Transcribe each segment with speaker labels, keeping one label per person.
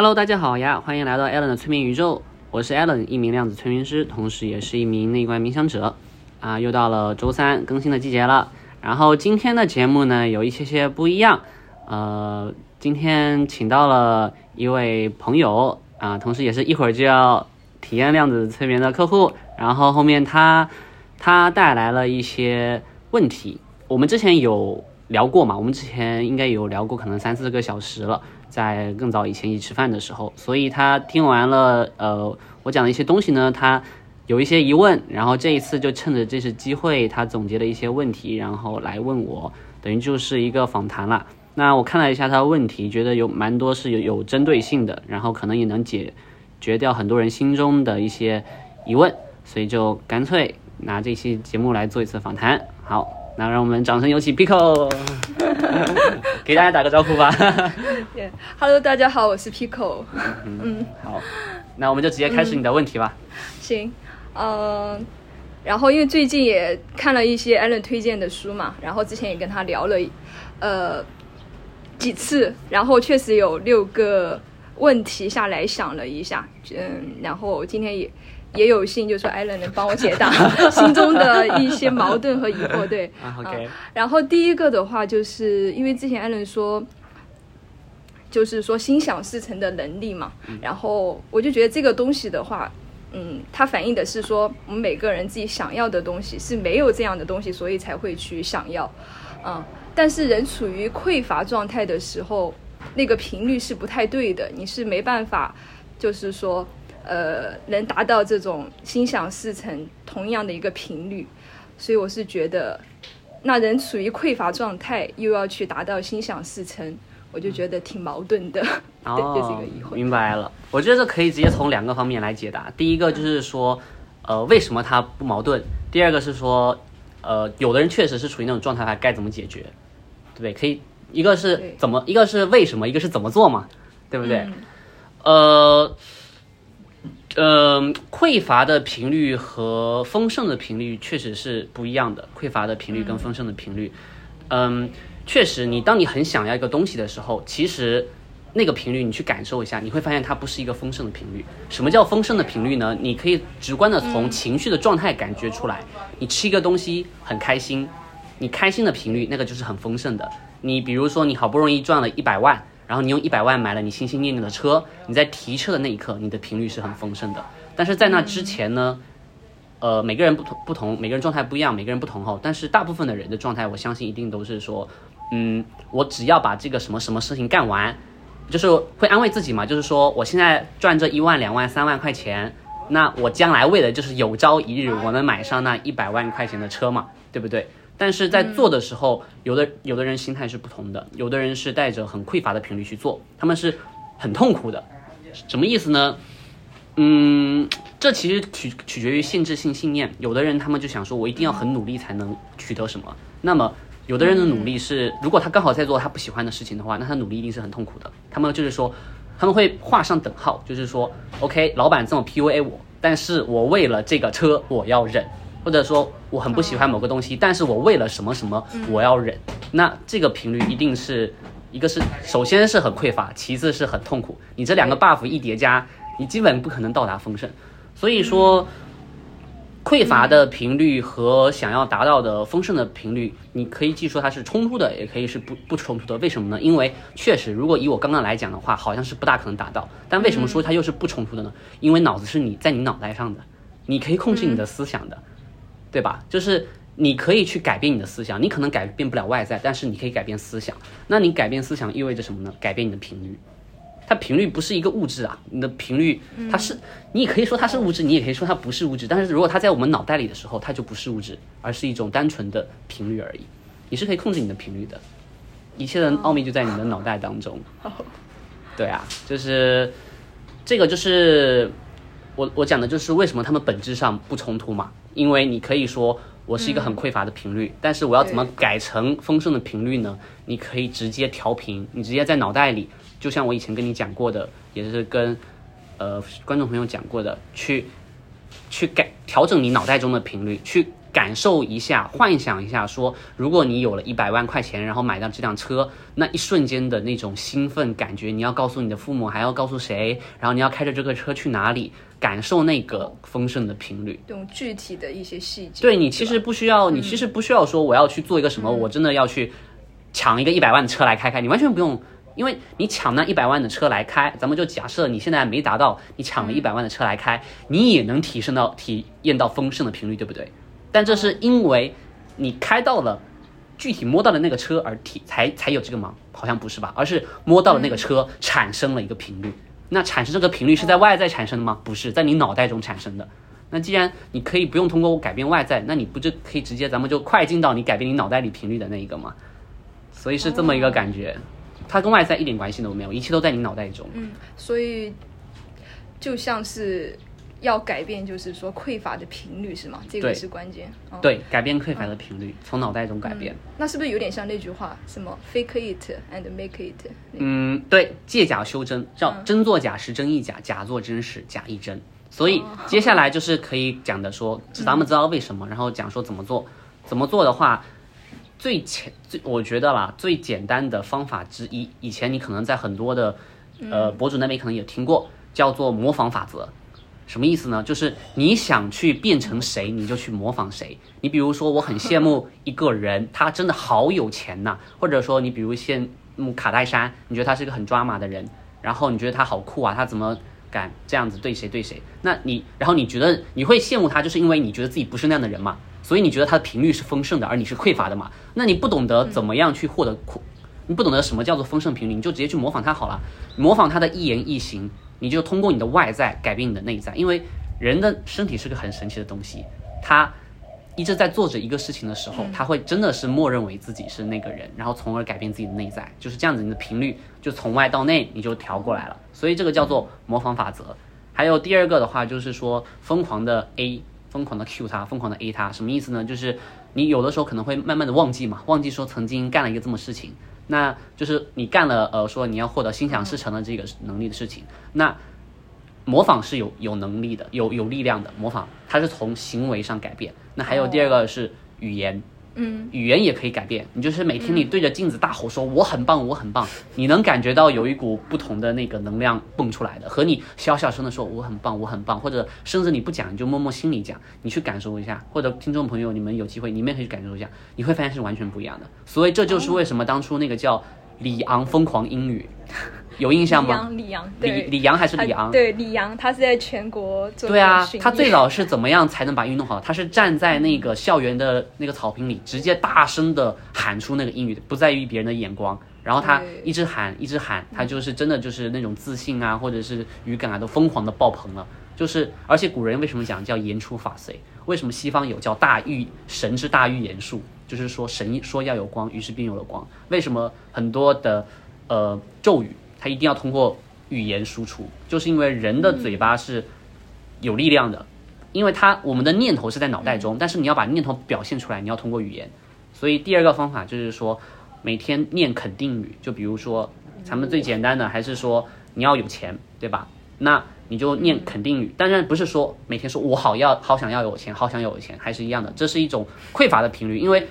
Speaker 1: Hello，大家好呀，欢迎来到 Allen 的催眠宇宙，我是 Allen，一名量子催眠师，同时也是一名内观冥想者。啊，又到了周三更新的季节了。然后今天的节目呢，有一些些不一样。呃，今天请到了一位朋友啊，同时也是一会儿就要体验量子催眠的客户。然后后面他他带来了一些问题，我们之前有聊过嘛？我们之前应该有聊过，可能三四个小时了，在更早以前一起吃饭的时候。所以他听完了呃我讲的一些东西呢，他。有一些疑问，然后这一次就趁着这次机会，他总结了一些问题，然后来问我，等于就是一个访谈了。那我看了一下他的问题，觉得有蛮多是有有针对性的，然后可能也能解决掉很多人心中的一些疑问，所以就干脆拿这期节目来做一次访谈。好，那让我们掌声有请 Pico，给大家打个招呼吧。
Speaker 2: Hello，大家好，我是 Pico。嗯，
Speaker 1: 好，那我们就直接开始你的问题吧。
Speaker 2: 行。嗯，然后因为最近也看了一些 Allen 推荐的书嘛，然后之前也跟他聊了，呃，几次，然后确实有六个问题下来想了一下，嗯，然后今天也也有幸就说艾伦能帮我解答 心中的一些矛盾和疑惑，对。然后第一个的话，就是因为之前艾伦说，就是说心想事成的能力嘛，然后我就觉得这个东西的话。嗯，它反映的是说，我们每个人自己想要的东西是没有这样的东西，所以才会去想要。嗯，但是人处于匮乏状态的时候，那个频率是不太对的，你是没办法，就是说，呃，能达到这种心想事成同样的一个频率。所以我是觉得，那人处于匮乏状态，又要去达到心想事成。我就觉得挺矛盾的，对，就是一个疑惑。
Speaker 1: 明白了，我觉得这可以直接从两个方面来解答。第一个就是说，呃，为什么它不矛盾？第二个是说，呃，有的人确实是处于那种状态，他该怎么解决？对不对？可以，一个是怎么，一个是为什么，一个是怎么做嘛？对不对？呃，呃，匮乏的频率和丰盛的频率确实是不一样的。匮乏的频率跟丰盛的频率，嗯。确实，你当你很想要一个东西的时候，其实那个频率你去感受一下，你会发现它不是一个丰盛的频率。什么叫丰盛的频率呢？你可以直观的从情绪的状态感觉出来。你吃一个东西很开心，你开心的频率那个就是很丰盛的。你比如说你好不容易赚了一百万，然后你用一百万买了你心心念念的车，你在提车的那一刻，你的频率是很丰盛的。但是在那之前呢，呃，每个人不同不同，每个人状态不一样，每个人不同后，但是大部分的人的状态，我相信一定都是说。嗯，我只要把这个什么什么事情干完，就是会安慰自己嘛，就是说我现在赚这一万、两万、三万块钱，那我将来为的就是有朝一日我能买上那一百万块钱的车嘛，对不对？但是在做的时候，有的有的人心态是不同的，有的人是带着很匮乏的频率去做，他们是很痛苦的，什么意思呢？嗯，这其实取取决于限制性信念，有的人他们就想说我一定要很努力才能取得什么，那么。有的人的努力是，如果他刚好在做他不喜欢的事情的话，那他努力一定是很痛苦的。他们就是说，他们会画上等号，就是说，OK，老板这么 PUA 我，但是我为了这个车我要忍，或者说我很不喜欢某个东西，但是我为了什么什么我要忍。那这个频率一定是一个是首先是很匮乏，其次是很痛苦。你这两个 buff 一叠加，你基本不可能到达丰盛。所以说。匮乏的频率和想要达到的丰盛的频率，你可以记说它是冲突的，也可以是不不冲突的。为什么呢？因为确实，如果以我刚刚来讲的话，好像是不大可能达到。但为什么说它又是不冲突的呢？因为脑子是你在你脑袋上的，你可以控制你的思想的，对吧？就是你可以去改变你的思想，你可能改变不了外在，但是你可以改变思想。那你改变思想意味着什么呢？改变你的频率。它频率不是一个物质啊，你的频率它是，你也可以说它是物质，你也可以说它不是物质。但是如果它在我们脑袋里的时候，它就不是物质，而是一种单纯的频率而已。你是可以控制你的频率的，一切的奥秘就在你的脑袋当中。对啊，就是这个就是我我讲的就是为什么他们本质上不冲突嘛？因为你可以说我是一个很匮乏的频率，但是我要怎么改成丰盛的频率呢？你可以直接调频，你直接在脑袋里。就像我以前跟你讲过的，也是跟呃观众朋友讲过的，去去改调整你脑袋中的频率，去感受一下，幻想一下，说如果你有了一百万块钱，然后买到这辆车，那一瞬间的那种兴奋感觉，你要告诉你的父母，还要告诉谁？然后你要开着这个车去哪里？感受那个丰盛的频率。
Speaker 2: 这种具体的一些细节。
Speaker 1: 对你其实不需要，你其实不需要说我要去做一个什么，我真的要去抢一个一百万的车来开开，你完全不用。因为你抢那一百万的车来开，咱们就假设你现在没达到，你抢了一百万的车来开，你也能提升到体验到丰盛的频率，对不对？但这是因为你开到了具体摸到了那个车而体才才有这个忙？好像不是吧？而是摸到了那个车产生了一个频率。那产生这个频率是在外在产生的吗？不是在你脑袋中产生的。那既然你可以不用通过我改变外在，那你不就可以直接咱们就快进到你改变你脑袋里频率的那一个吗？所以是这么一个感觉，它跟外在一点关系都没有，一切都在你脑袋中。
Speaker 2: 嗯，所以就像是要改变，就是说匮乏的频率是吗？这个是关键。哦
Speaker 1: 对，改变匮乏的频率，从脑袋中改变。
Speaker 2: 那是不是有点像那句话，什么 fake it and make it？
Speaker 1: 嗯，对，借假修真，叫真做假时真亦假，假作真时假亦真。所以 接下来就是可以讲的说，咱们知道为什么，然后讲说怎么做。怎么做的话，最简最我觉得啦，最简单的方法之一，以前你可能在很多的呃博主那边可能有听过，叫做模仿法则。什么意思呢？就是你想去变成谁，你就去模仿谁。你比如说，我很羡慕一个人，他真的好有钱呐、或者说你比如羡慕卡戴珊，你觉得他是一个很抓马的人，然后你觉得他好酷啊，他怎么敢这样子对谁对谁？那你然后你觉得你会羡慕他，就是因为你觉得自己不是那样的人嘛，所以你觉得他的频率是丰盛的，而你是匮乏的嘛？那你不懂得怎么样去获得酷，你不懂得什么叫做丰盛频率，你就直接去模仿他好了，模仿他的一言一行，你就通过你的外在改变你的内在，因为人的身体是个很神奇的东西，他一直在做着一个事情的时候，他会真的是默认为自己是那个人，然后从而改变自己的内在，就是这样子，你的频率就从外到内你就调过来了，所以这个叫做模仿法则。还有第二个的话，就是说疯狂的 A，疯狂的 Q 他，疯狂的 A 他，什么意思呢？就是你有的时候可能会慢慢的忘记嘛，忘记说曾经干了一个这么事情，那就是你干了呃说你要获得心想事成的这个能力的事情，那模仿是有有能力的，有有力量的模仿，它是从行为上改变。那还有第二个是语言，
Speaker 2: 嗯，
Speaker 1: 语言也可以改变。你就是每天你对着镜子大吼说我很棒，我很棒，你能感觉到有一股不同的那个能量蹦出来的，和你小小声的说我很棒，我很棒，或者甚至你不讲，你就默默心里讲，你去感受一下，或者听众朋友你们有机会，你们也可以去感受一下，你会发现是完全不一样的。所以这就是为什么当初那个叫李昂疯狂英语，有印象吗？
Speaker 2: 李阳，李阳，
Speaker 1: 李，李阳还是李
Speaker 2: 阳？对，李阳，他是在全国做
Speaker 1: 对啊，他最早是怎么样才能把英语弄好？他是站在那个校园的那个草坪里，直接大声的喊出那个英语，不在于别人的眼光。然后他一直喊，一直喊，他就是真的就是那种自信啊，或者是语感啊，都疯狂的爆棚了。就是，而且古人为什么讲叫言出法随？为什么西方有叫大欲神之大欲言术？就是说神说要有光，于是便有了光。为什么很多的呃咒语它一定要通过语言输出？就是因为人的嘴巴是有力量的，因为它我们的念头是在脑袋中，但是你要把念头表现出来，你要通过语言。所以第二个方法就是说，每天念肯定语，就比如说咱们最简单的还是说你要有钱，对吧？那你就念肯定语，当然不是说每天说我好要好想要有钱，好想有钱，还是一样的，这是一种匮乏的频率，因为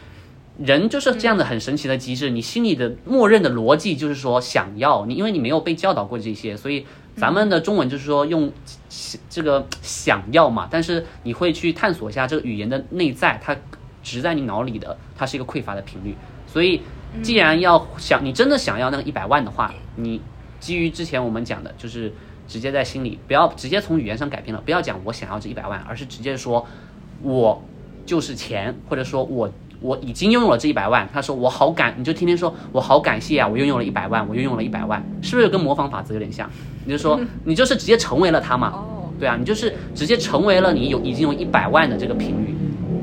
Speaker 1: 人就是这样的很神奇的机制，你心里的默认的逻辑就是说想要你，因为你没有被教导过这些，所以咱们的中文就是说用这个想要嘛，但是你会去探索一下这个语言的内在，它植在你脑里的，它是一个匮乏的频率。所以，既然要想你真的想要那个一百万的话，你基于之前我们讲的，就是直接在心里，不要直接从语言上改变了，不要讲我想要这一百万，而是直接说我就是钱，或者说我我已经拥有了这一百万。他说我好感，你就天天说我好感谢啊，我拥有了一百万，我拥有了一百万，是不是跟模仿法则有点像？你就说你就是直接成为了他嘛，
Speaker 2: 哦，
Speaker 1: 对啊，你就是直接成为了你有已经有一百万的这个频率，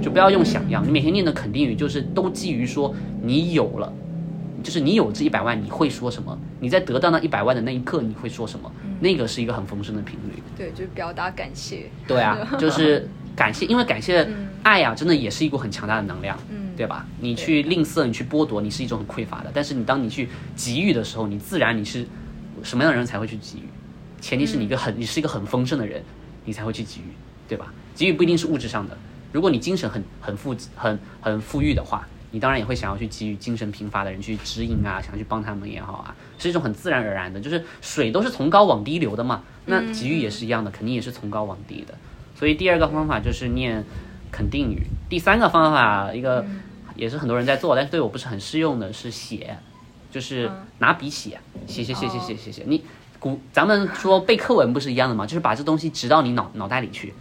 Speaker 1: 就不要用想要，你每天念的肯定语就是都基于说你有了，就是你有这一百万你会说什么，你在得到那一百万的那一刻你会说什么，那个是一个很丰盛的频率。
Speaker 2: 对，就是表达感谢，
Speaker 1: 对啊，就是 感谢，因为感谢爱呀、真的也是一股很强大的能量，
Speaker 2: 嗯，
Speaker 1: 对吧？你去吝啬，你去剥夺，你是一种很匮乏的。但是你当你去给予的时候，你自然你是什么样的人才会去给予？前提是你一个很，你是一个很丰盛的人，你才会去给予，对吧？给予不一定是物质上的，如果你精神很很富很很富裕的话，你当然也会想要去给予精神贫乏的人去指引啊，想去帮他们也好啊，是一种很自然而然的，就是水都是从高往低流的嘛。那给予也是一样的，肯定也是从高往低的。所以第二个方法就是念肯定语。第三个方法，一个也是很多人在做，但是对我不是很适用的，是写，就是拿笔写，写写写写写写写。你古咱们说背课文不是一样的吗？就是把这东西植到你脑脑袋里去。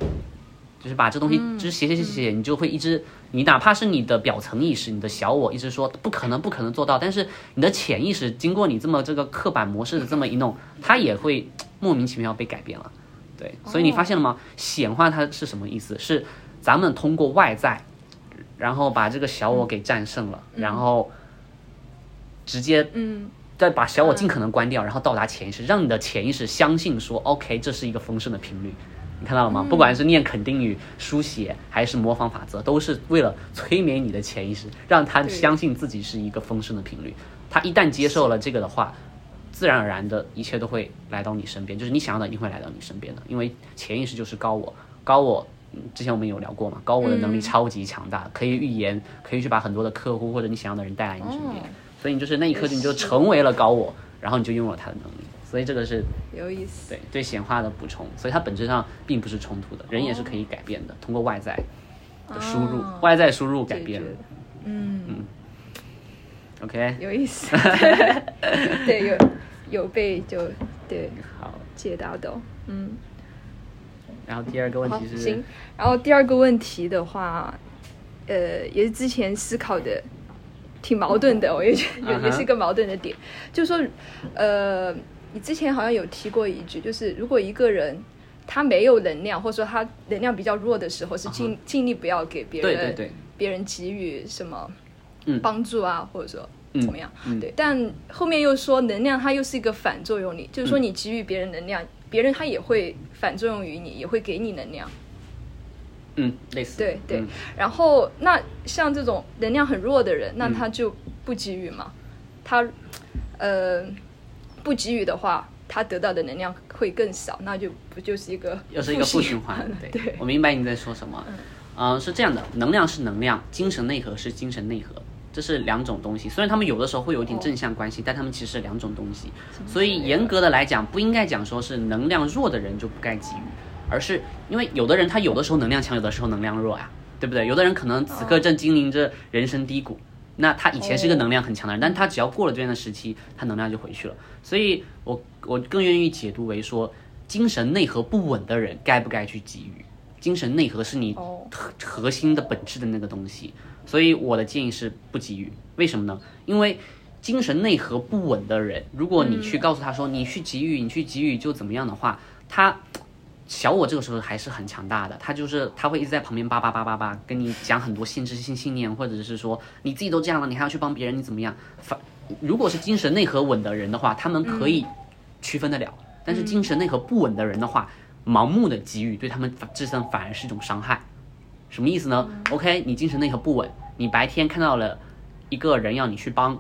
Speaker 1: 就是把这东西，就是写写写写写，你就会一直，你哪怕是你的表层意识，你的小我一直说不可能不可能做到，但是你的潜意识经过你这么这个刻板模式的这么一弄，它也会莫名其妙被改变了。对，所以你发现了吗？显化它是什么意思？是咱们通过外在，然后把这个小我给战胜了，然后直接
Speaker 2: 嗯，
Speaker 1: 再把小我尽可能关掉，然后到达潜意识，让你的潜意识相信说，OK，这是一个丰盛的频率。你看到了吗？不管是念肯定语、书写，还是模仿法则，都是为了催眠你的潜意识，让他相信自己是一个丰盛的频率。他一旦接受了这个的话，自然而然的一切都会来到你身边，就是你想要的一定会来到你身边的。因为潜意识就是高我，高我之前我们有聊过嘛，高我的能力超级强大，可以预言，可以去把很多的客户或者你想要的人带来你身边。所以你就是那一刻你就成为了高我，然后你就拥有他的能力。所以这个是
Speaker 2: 有意思，
Speaker 1: 对对显化的补充，所以它本质上并不是冲突的，人也是可以改变的，通过外在的输入，外在输入改变。
Speaker 2: 嗯。
Speaker 1: 嗯，OK，
Speaker 2: 有意思，对，有有被就对
Speaker 1: 好。
Speaker 2: 解答到，嗯。
Speaker 1: 然后第二个问题是，
Speaker 2: 行，然后第二个问题的话，呃，也是之前思考的挺矛盾的，我也觉得也是一个矛盾的点，就是说，呃。你之前好像有提过一句，就是如果一个人他没有能量，或者说他能量比较弱的时候，是尽尽力不要给别人别人给予什么帮助啊，或者说怎么样？对。但后面又说能量它又是一个反作用力，就是说你给予别人能量，别人他也会反作用于你，也会给你能量。
Speaker 1: 嗯，类似。
Speaker 2: 对对。然后那像这种能量很弱的人，那他就不给予嘛？他呃。不给予的话，他得到的能量会更少，那就不就是一个
Speaker 1: 又是一个负循环。对，我明白你在说什么。嗯，是这样的，能量是能量，精神内核是精神内核，这是两种东西。虽然他们有的时候会有一点正向关系，但他们其实是两种东西。所以严格的来讲，不应该讲说是能量弱的人就不该给予，而是因为有的人他有的时候能量强，有的时候能量弱呀，对不对？有的人可能此刻正经历着人生低谷。那他以前是一个能量很强的人，但他只要过了这样的时期，他能量就回去了。所以，我我更愿意解读为说，精神内核不稳的人该不该去给予？精神内核是你核核心的本质的那个东西。所以我的建议是不给予。为什么呢？因为精神内核不稳的人，如果你去告诉他说你去给予，你去给予就怎么样的话，他。小我这个时候还是很强大的，他就是他会一直在旁边叭叭叭叭叭跟你讲很多限制性信念，或者是说你自己都这样了，你还要去帮别人，你怎么样？反如果是精神内核稳的人的话，他们可以区分得了；但是精神内核不稳的人的话，盲目的给予对他们自身反而是一种伤害。什么意思呢？OK，你精神内核不稳，你白天看到了一个人要你去帮，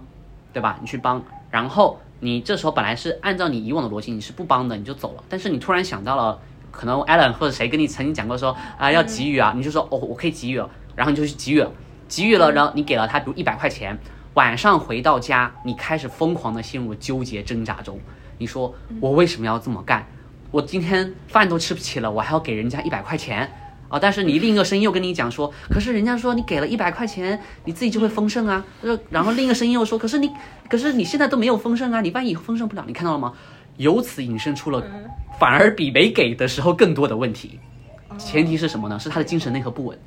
Speaker 1: 对吧？你去帮，然后你这时候本来是按照你以往的逻辑你是不帮的，你就走了，但是你突然想到了。可能 Allen 或者谁跟你曾经讲过说啊要给予啊，你就说哦我可以给予，然后你就去给予了，给予了，然后你给了他比如一百块钱，晚上回到家你开始疯狂的陷入纠结挣扎中，你说我为什么要这么干？我今天饭都吃不起了，我还要给人家一百块钱啊！但是你另一个声音又跟你讲说，可是人家说你给了一百块钱，你自己就会丰盛啊。然后另一个声音又说，可是你可是你现在都没有丰盛啊，你万一丰盛不了，你看到了吗？由此引申出了。反而比没给的时候更多的问题，前提是什么呢？是他的精神内核不稳。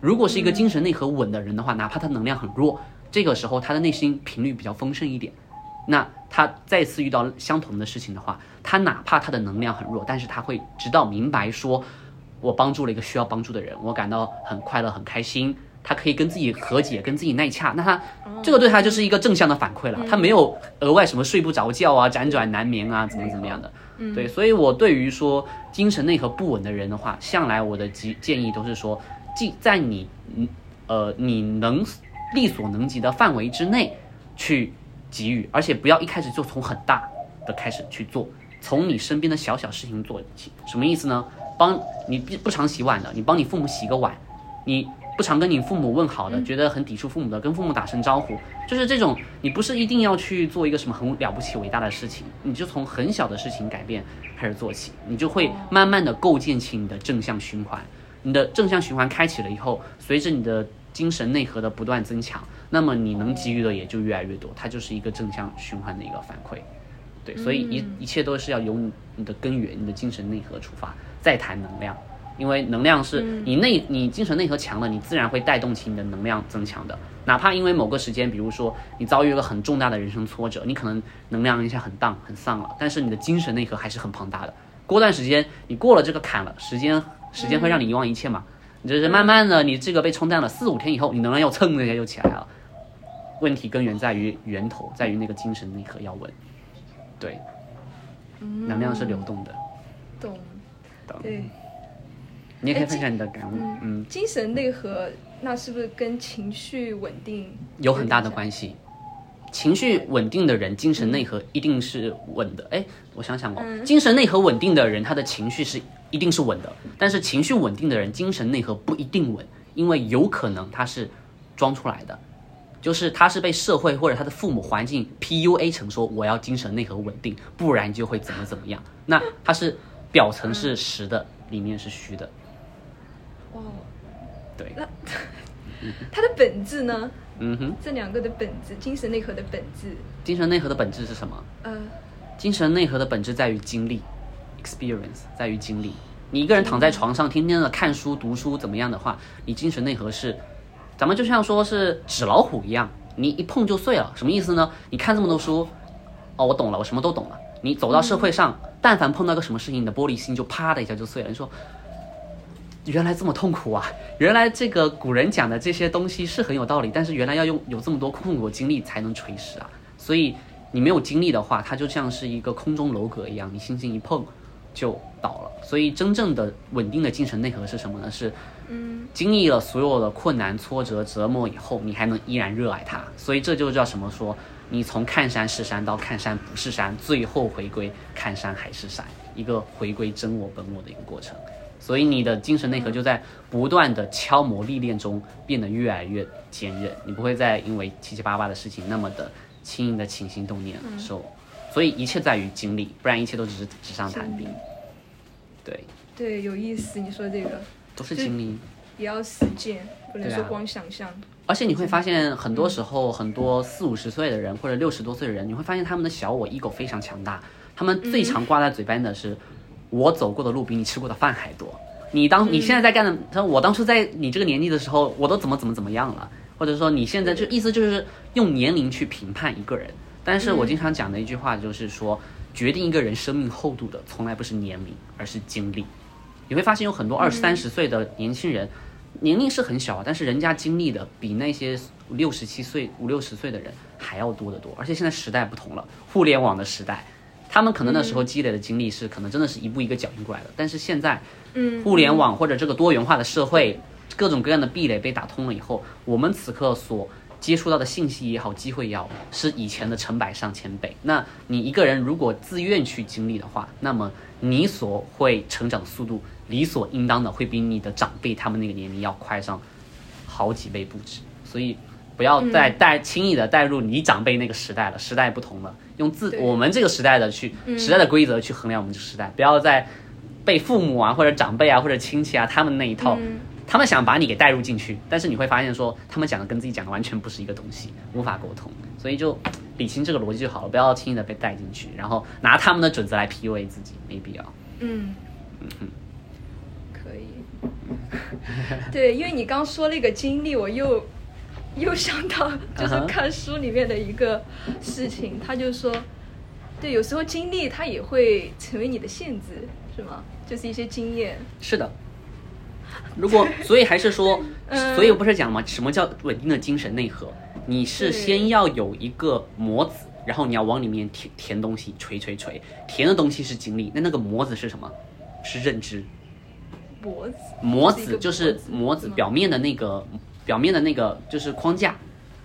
Speaker 1: 如果是一个精神内核稳的人的话，哪怕他能量很弱，这个时候他的内心频率比较丰盛一点，那他再次遇到相同的事情的话，他哪怕他的能量很弱，但是他会直到明白说，我帮助了一个需要帮助的人，我感到很快乐很开心。他可以跟自己和解，跟自己耐洽，那他这个对他就是一个正向的反馈了。他没有额外什么睡不着觉啊、辗转难眠啊，怎么怎么样的。对，所以我对于说精神内核不稳的人的话，向来我的建建议都是说，即在你呃你能力所能及的范围之内去给予，而且不要一开始就从很大的开始去做，从你身边的小小事情做起。什么意思呢？帮你不不常洗碗的，你帮你父母洗个碗。你不常跟你父母问好的，觉得很抵触父母的，跟父母打声招呼，就是这种，你不是一定要去做一个什么很了不起伟大的事情，你就从很小的事情改变开始做起，你就会慢慢的构建起你的正向循环。你的正向循环开启了以后，随着你的精神内核的不断增强，那么你能给予的也就越来越多，它就是一个正向循环的一个反馈。对，所以一一切都是要由你的根源、你的精神内核出发，再谈能量。因为能量是你内你精神内核强了，你自然会带动起你的能量增强的。哪怕因为某个时间，比如说你遭遇了很重大的人生挫折，你可能能量一下很荡很丧了，但是你的精神内核还是很庞大的。过段时间你过了这个坎了，时间时间会让你遗忘一切嘛？你就是慢慢的你这个被冲淡了，四五天以后，你能量又蹭一下又起来了。问题根源在于源头，在于那个精神内核要稳。对，能量是流动的。
Speaker 2: 懂。
Speaker 1: 懂。
Speaker 2: 对。
Speaker 1: 你也可以分享你的感悟。嗯，
Speaker 2: 精神内核那是不是跟情绪稳定
Speaker 1: 有很大的关系？情绪稳定的人，精神内核一定是稳的。哎，我想想哦，精神内核稳定的人，他的情绪是一定是稳的。但是情绪稳定的人，精神内核不一定稳，因为有可能他是装出来的，就是他是被社会或者他的父母环境 PUA 成说我要精神内核稳定，不然就会怎么怎么样。那他是表层是实的，里面是虚的。
Speaker 2: 哦，
Speaker 1: 对，
Speaker 2: 那它的本质呢？
Speaker 1: 嗯哼，
Speaker 2: 这两个的本质，精神内核的本质，
Speaker 1: 精神内核的本质是什么？
Speaker 2: 呃，
Speaker 1: 精神内核的本质在于经历，experience 在于经历。你一个人躺在床上，天天的看书、读书怎么样的话，你精神内核是，咱们就像说是纸老虎一样，你一碰就碎了。什么意思呢？你看这么多书，哦，我懂了，我什么都懂了。你走到社会上，但凡碰到个什么事情，你的玻璃心就啪的一下就碎了。你说。原来这么痛苦啊！原来这个古人讲的这些东西是很有道理，但是原来要用有这么多痛苦经历才能垂实啊！所以你没有经历的话，它就像是一个空中楼阁一样，你轻轻一碰就倒了。所以真正的稳定的精神内核是什么呢？是，
Speaker 2: 嗯，
Speaker 1: 经历了所有的困难、挫折、折磨以后，你还能依然热爱它。所以这就叫什么？说你从看山是山到看山不是山，最后回归看山还是山，一个回归真我本我的一个过程。所以你的精神内核就在不断的敲磨历练中变得越来越坚韧，你不会再因为七七八八的事情那么的轻易的起心动念受，所以一切在于经历，不然一切都只是纸上谈兵。对
Speaker 2: 对，有意思，你说这个
Speaker 1: 都是经历，
Speaker 2: 也要实践，不能说光想象。
Speaker 1: 而且你会发现，很多时候很多四五十岁的人或者六十多岁的人，你会发现他们的小我 ego 非常强大，他们最常挂在嘴边的是。我走过的路比你吃过的饭还多。你当你现在在干的，他说我当初在你这个年纪的时候，我都怎么怎么怎么样了，或者说你现在就意思就是用年龄去评判一个人。但是我经常讲的一句话就是说，决定一个人生命厚度的从来不是年龄，而是经历。你会发现有很多二三十岁的年轻人，年龄是很小啊，但是人家经历的比那些六十七岁、五六十岁的人还要多得多。而且现在时代不同了，互联网的时代。他们可能那时候积累的经历是可能真的是一步一个脚印过来的，但是现在，
Speaker 2: 嗯，
Speaker 1: 互联网或者这个多元化的社会，各种各样的壁垒被打通了以后，我们此刻所接触到的信息也好，机会也好，是以前的成百上千倍。那你一个人如果自愿去经历的话，那么你所会成长的速度，理所应当的会比你的长辈他们那个年龄要快上好几倍不止。所以。不要再带轻易的带入你长辈那个时代了，时代不同了，用自我们这个时代的去时代的规则去衡量我们这个时代，不要再被父母啊或者长辈啊或者亲戚啊他们那一套，他们想把你给带入进去，但是你会发现说他们讲的跟自己讲的完全不是一个东西，无法沟通，所以就理清这个逻辑就好了，不要轻易的被带进去，然后拿他们的准则来 PUA 自己，没必要。
Speaker 2: 嗯嗯。对，因为你刚说那个经历，我又。又想到就是看书里面的一个事情，他就说，对，有时候经历它也会成为你的限制，是吗？就是一些经验。
Speaker 1: 是的。如果，所以还是说，所以不是讲吗？什么叫稳定的精神内核？你是先要有一个模子，然后你要往里面填填东西，锤锤锤，填的东西是经历，那那个模子是什么？是认知。
Speaker 2: 模子。
Speaker 1: 模子就是模子表面的那个。表面的那个就是框架，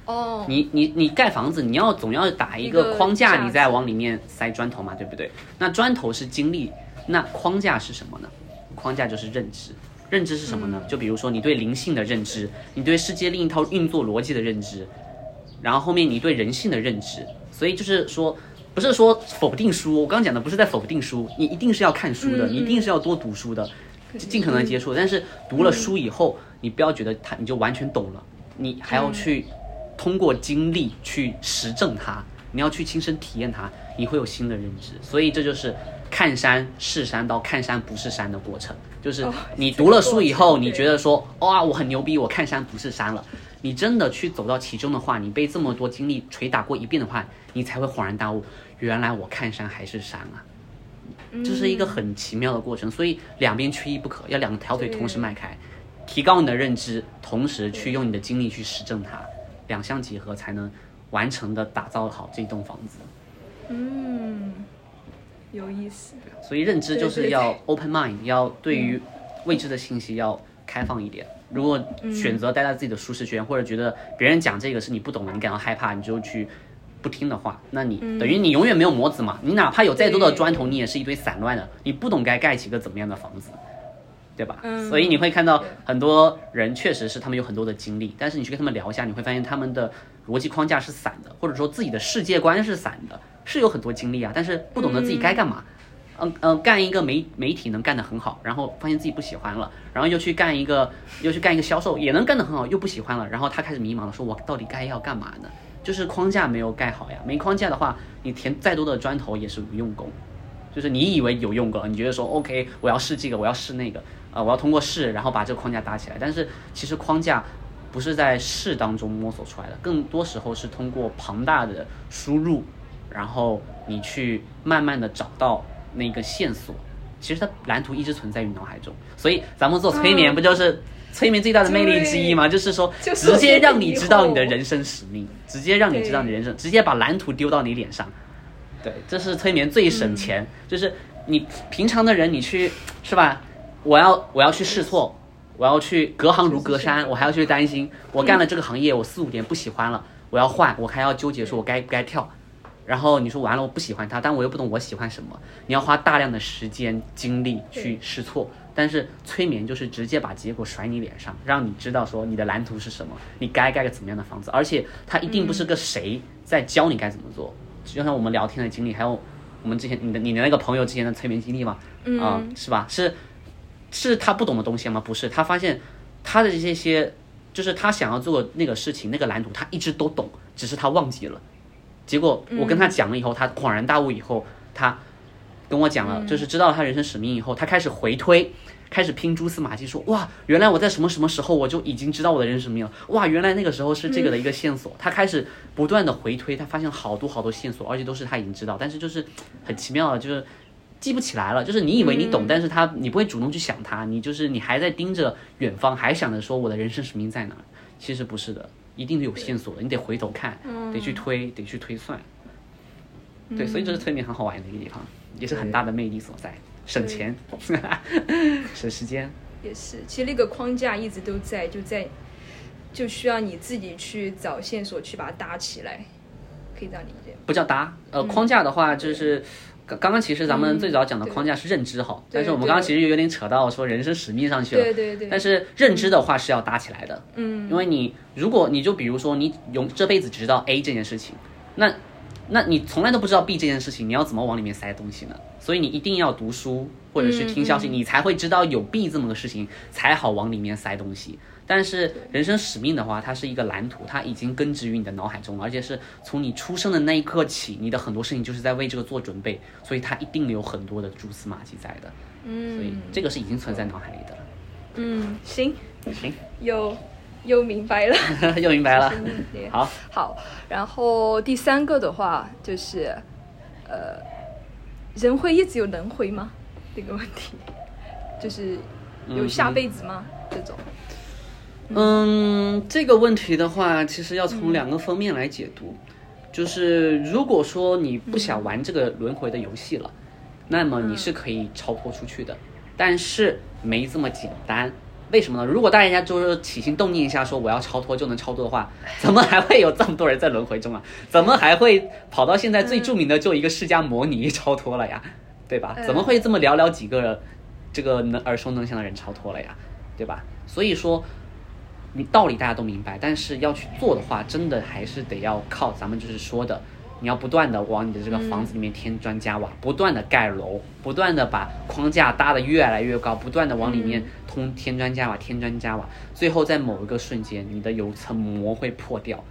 Speaker 2: 哦，
Speaker 1: 你你你盖房子，你要总要打一个框架，你再往里面塞砖头嘛，对不对？那砖头是经历，那框架是什么呢？框架就是认知，认知是什么呢？就比如说你对灵性的认知，你对世界另一套运作逻辑的认知，然后后面你对人性的认知。所以就是说，不是说否定书，我刚刚讲的不是在否定书，你一定是要看书的，你一定是要多读书的，尽可能接触。但是读了书以后，你不要觉得他你就完全懂了，你还要去通过经历去实证它，你要去亲身体验它，你会有新的认知。所以这就是看山是山到看山不是山的过程。就是你读了书以后，你觉得说哇我很牛逼，我看山不是山了。你真的去走到其中的话，你被这么多经历捶打过一遍的话，你才会恍然大悟，原来我看山还是山啊。这是一个很奇妙的过程，所以两边缺一不可，要两条腿同时迈开，提高你的认知，同时去用你的精力去实证它，两相结合才能完成的打造好这栋房子。
Speaker 2: 嗯，有意思。
Speaker 1: 所以认知就是要 open mind，要对于未知的信息要开放一点。如果选择待在自己的舒适圈，或者觉得别人讲这个是你不懂的，你感到害怕，你就去不听的话，那你等于你永远没有模子嘛。你哪怕有再多的砖头，你也是一堆散乱的，你不懂该盖起个怎么样的房子，对吧？所以你会看到很多人确实是他们有很多的经历，但是你去跟他们聊一下，你会发现他们的逻辑框架是散的，或者说自己的世界观是散的，是有很多经历啊，但是不懂得自己该干嘛。嗯嗯，干一个媒媒体能干得很好，然后发现自己不喜欢了，然后又去干一个，又去干一个销售，也能干得很好，又不喜欢了，然后他开始迷茫了，说我到底该要干嘛呢？就是框架没有盖好呀，没框架的话，你填再多的砖头也是无用功。就是你以为有用过，你觉得说 OK，我要试这个，我要试那个，啊，我要通过试，然后把这个框架搭起来。但是其实框架不是在试当中摸索出来的，更多时候是通过庞大的输入，然后你去慢慢的找到。那个线索，其实它蓝图一直存在于脑海中，所以咱们做催眠不就是催眠最大的魅力之一嘛？就是说直接让你知道你的人生使命，直接让你知道你人生，直接把蓝图丢到你脸上。对，这是催眠最省钱，就是你平常的人你去是吧？我要我要去试错，我要去隔行如隔山，我还要去担心，我干了这个行业我四五年不喜欢了，我要换，我还要纠结说我该不该跳。然后你说完了，我不喜欢他，但我又不懂我喜欢什么。你要花大量的时间精力去试错，但是催眠就是直接把结果甩你脸上，让你知道说你的蓝图是什么，你该盖个怎么样的房子，而且他一定不是个谁在教你该怎么做。就像我们聊天的经历，还有我们之前你的你的那个朋友之前的催眠经历嘛，啊，是吧？是是他不懂的东西吗？不是，他发现他的这些就是他想要做的那个事情，那个蓝图他一直都懂，只是他忘记了。结果我跟他讲了以后，他恍然大悟以后，他跟我讲了，就是知道了他人生使命以后，他开始回推，开始拼蛛丝马迹，说哇，原来我在什么什么时候我就已经知道我的人生使命了，哇，原来那个时候是这个的一个线索。他开始不断的回推，他发现好多好多线索，而且都是他已经知道，但是就是很奇妙的，就是记不起来了。就是你以为你懂，但是他你不会主动去想他，你就是你还在盯着远方，还想着说我的人生使命在哪，其实不是的。一定有线索的，你得回头看，得去推，得去推算。对，所以这是催眠很好玩的一个地方，也是很大的魅力所在，省钱，省时间。
Speaker 2: 也是，其实那个框架一直都在，就在，就需要你自己去找线索去把它搭起来，可以这样理解。
Speaker 1: 不叫搭，呃，框架的话就是。刚刚其实咱们最早讲的框架是认知哈，但是我们刚刚其实有点扯到说人生使命上去了。
Speaker 2: 对对对。
Speaker 1: 但是认知的话是要搭起来的，嗯，因为你如果你就比如说你永这辈子只知道 A 这件事情，那那你从来都不知道 B 这件事情，你要怎么往里面塞东西呢？所以你一定要读书或者是听消息，你才会知道有 B 这么个事情，才好往里面塞东西。但是人生使命的话，它是一个蓝图，它已经根植于你的脑海中了，而且是从你出生的那一刻起，你的很多事情就是在为这个做准备，所以它一定有很多的蛛丝马迹在的。嗯，所以这个是已经存在脑海里的了。
Speaker 2: 嗯，行
Speaker 1: 行，
Speaker 2: 又又明白了，
Speaker 1: 又明白了。好，
Speaker 2: 好。然后第三个的话就是，呃，人会一直有轮回吗？这个问题，就是有下辈子吗？这种。
Speaker 1: 嗯，这个问题的话，其实要从两个方面来解读。就是如果说你不想玩这个轮回的游戏了，那么你是可以超脱出去的。但是没这么简单，为什么呢？如果大家就是起心动念一下说我要超脱就能超脱的话，怎么还会有这么多人在轮回中啊？怎么还会跑到现在最著名的就一个释迦摩尼超脱了呀？对吧？怎么会这么寥寥几个这个能耳熟能详的人超脱了呀？对吧？所以说，你道理大家都明白，但是要去做的话，真的还是得要靠咱们就是说的，你要不断的往你的这个房子里面添砖加瓦，不断的盖楼，不断的把框架搭得越来越高，不断的往里面通添砖加瓦，添砖加瓦，最后在某一个瞬间，你的有层膜会破掉。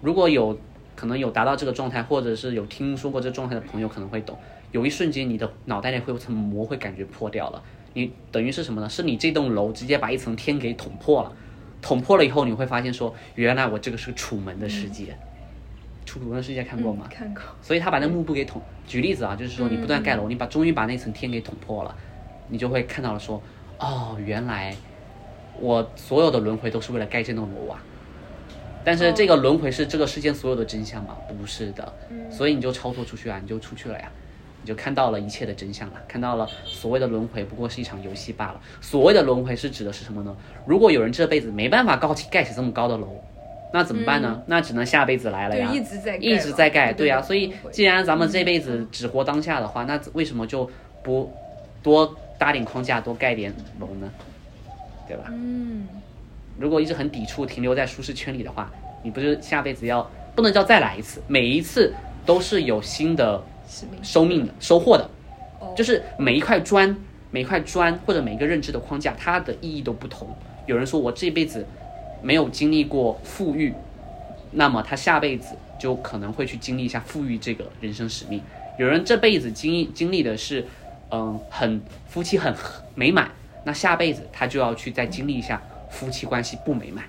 Speaker 1: 如果有可能有达到这个状态，或者是有听说过这状态的朋友，可能会懂。有一瞬间，你的脑袋里会有层膜会感觉破掉了。你等于是什么呢？是你这栋楼直接把一层天给捅破了，捅破了以后，你会发现说，原来我这个是楚门的世界。楚门的世界看过吗？
Speaker 2: 看过。
Speaker 1: 所以他把那幕布给捅。举例子啊，就是说你不断盖楼，你把终于把那层天给捅破了，你就会看到了说，哦，原来我所有的轮回都是为了盖这栋楼啊。但是这个轮回是这个世间所有的真相吗？不是的。所以你就超脱出去啊，你就出去了呀。你就看到了一切的真相了，看到了所谓的轮回不过是一场游戏罢了。所谓的轮回是指的是什么呢？如果有人这辈子没办法高起盖起这么高的楼，那怎么办呢？那只能下辈子来了呀，
Speaker 2: 一直在
Speaker 1: 一直在盖，
Speaker 2: 对
Speaker 1: 呀。所以既然咱们这辈子只活当下的话，那为什么就不多搭点框架，多盖点楼呢？对吧？
Speaker 2: 嗯。
Speaker 1: 如果一直很抵触，停留在舒适圈里的话，你不是下辈子要不能叫再来一次？每一次都是有新的。收命的收获的，就是每一块砖，每一块砖或者每一个认知的框架，它的意义都不同。有人说我这辈子没有经历过富裕，那么他下辈子就可能会去经历一下富裕这个人生使命。有人这辈子经历经历的是，嗯，很夫妻很美满，那下辈子他就要去再经历一下夫妻关系不美满。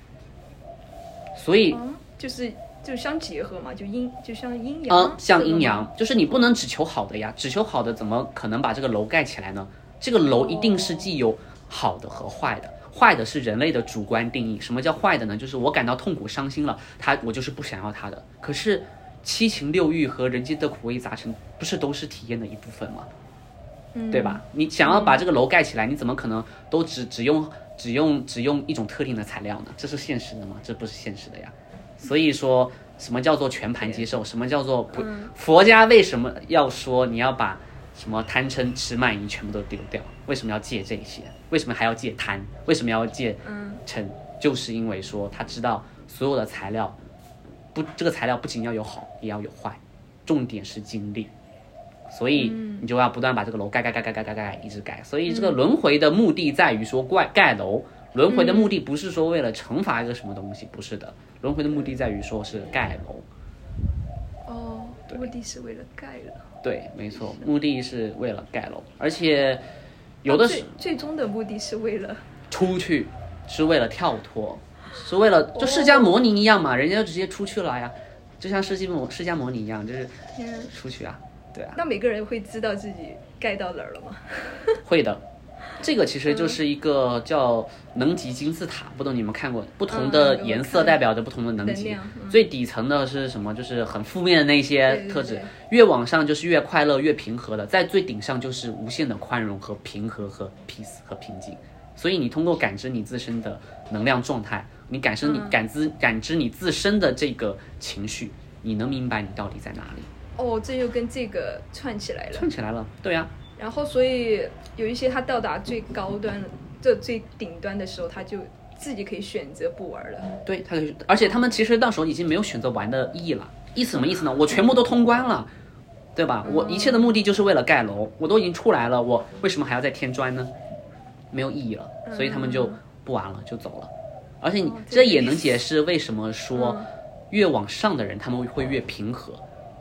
Speaker 1: 所以
Speaker 2: 就是。就相结合嘛，就阴就像阴阳。嗯，
Speaker 1: 像阴阳，就是你不能只求好的呀，只求好的怎么可能把这个楼盖起来呢？这个楼一定是既有好的和坏的，坏的是人类的主观定义。什么叫坏的呢？就是我感到痛苦、伤心了，他我就是不想要他的。可是七情六欲和人间的苦味杂陈，不是都是体验的一部分吗？
Speaker 2: 嗯，
Speaker 1: 对吧？你想要把这个楼盖起来，你怎么可能都只只用只用只用一种特定的材料呢？这是现实的吗？这不是现实的呀。所以说，什么叫做全盘接受？什么叫做不？佛家为什么要说你要把什么贪嗔痴慢疑全部都丢掉？为什么要戒这些？为什么还要戒贪？为什么要戒嗔？就是因为说他知道所有的材料不，这个材料不仅要有好，也要有坏，重点是精力。所以你就要不断把这个楼盖盖盖盖盖盖盖一直盖。所以这个轮回的目的在于说盖盖楼。轮回的目的不是说为了惩罚一个什么东西，不是的。轮回的目的在于说是盖楼。
Speaker 2: 哦，目的是为了盖楼。
Speaker 1: 对，没错，目的是为了盖楼，而且有的
Speaker 2: 最最终的目的是为了
Speaker 1: 出去，是为了跳脱，是为了就释迦摩尼一样嘛，人家就直接出去了呀，就像释迦摩释迦摩尼一样，就是出去啊，对啊。
Speaker 2: 那每个人会知道自己盖到哪儿了吗？
Speaker 1: 会的。这个其实就是一个叫能级金字塔，不懂你们看过？不同的颜色代表着不同的能级。最底层的是什么？就是很负面的那些特质。越往上就是越快乐、越平和的，在最顶上就是无限的宽容和平和和 peace 和平静。所以你通过感知你自身的能量状态，你感知你感知感知你自身的这个情绪，你能明白你到底在哪里。
Speaker 2: 哦，这又跟这个串起来了。
Speaker 1: 串起来了，对呀。
Speaker 2: 然后，所以有一些他到达最高端、这最顶端的时候，他就自己可以选择不玩了。
Speaker 1: 对，他可以，而且他们其实到时候已经没有选择玩的意义了。意思什么意思呢？我全部都通关了，对吧？我一切的目的就是为了盖楼，我都已经出来了，我为什么还要再添砖呢？没有意义了，所以他们就不玩了，就走了。而且你这也能解释为什么说越往上的人他们会越平和，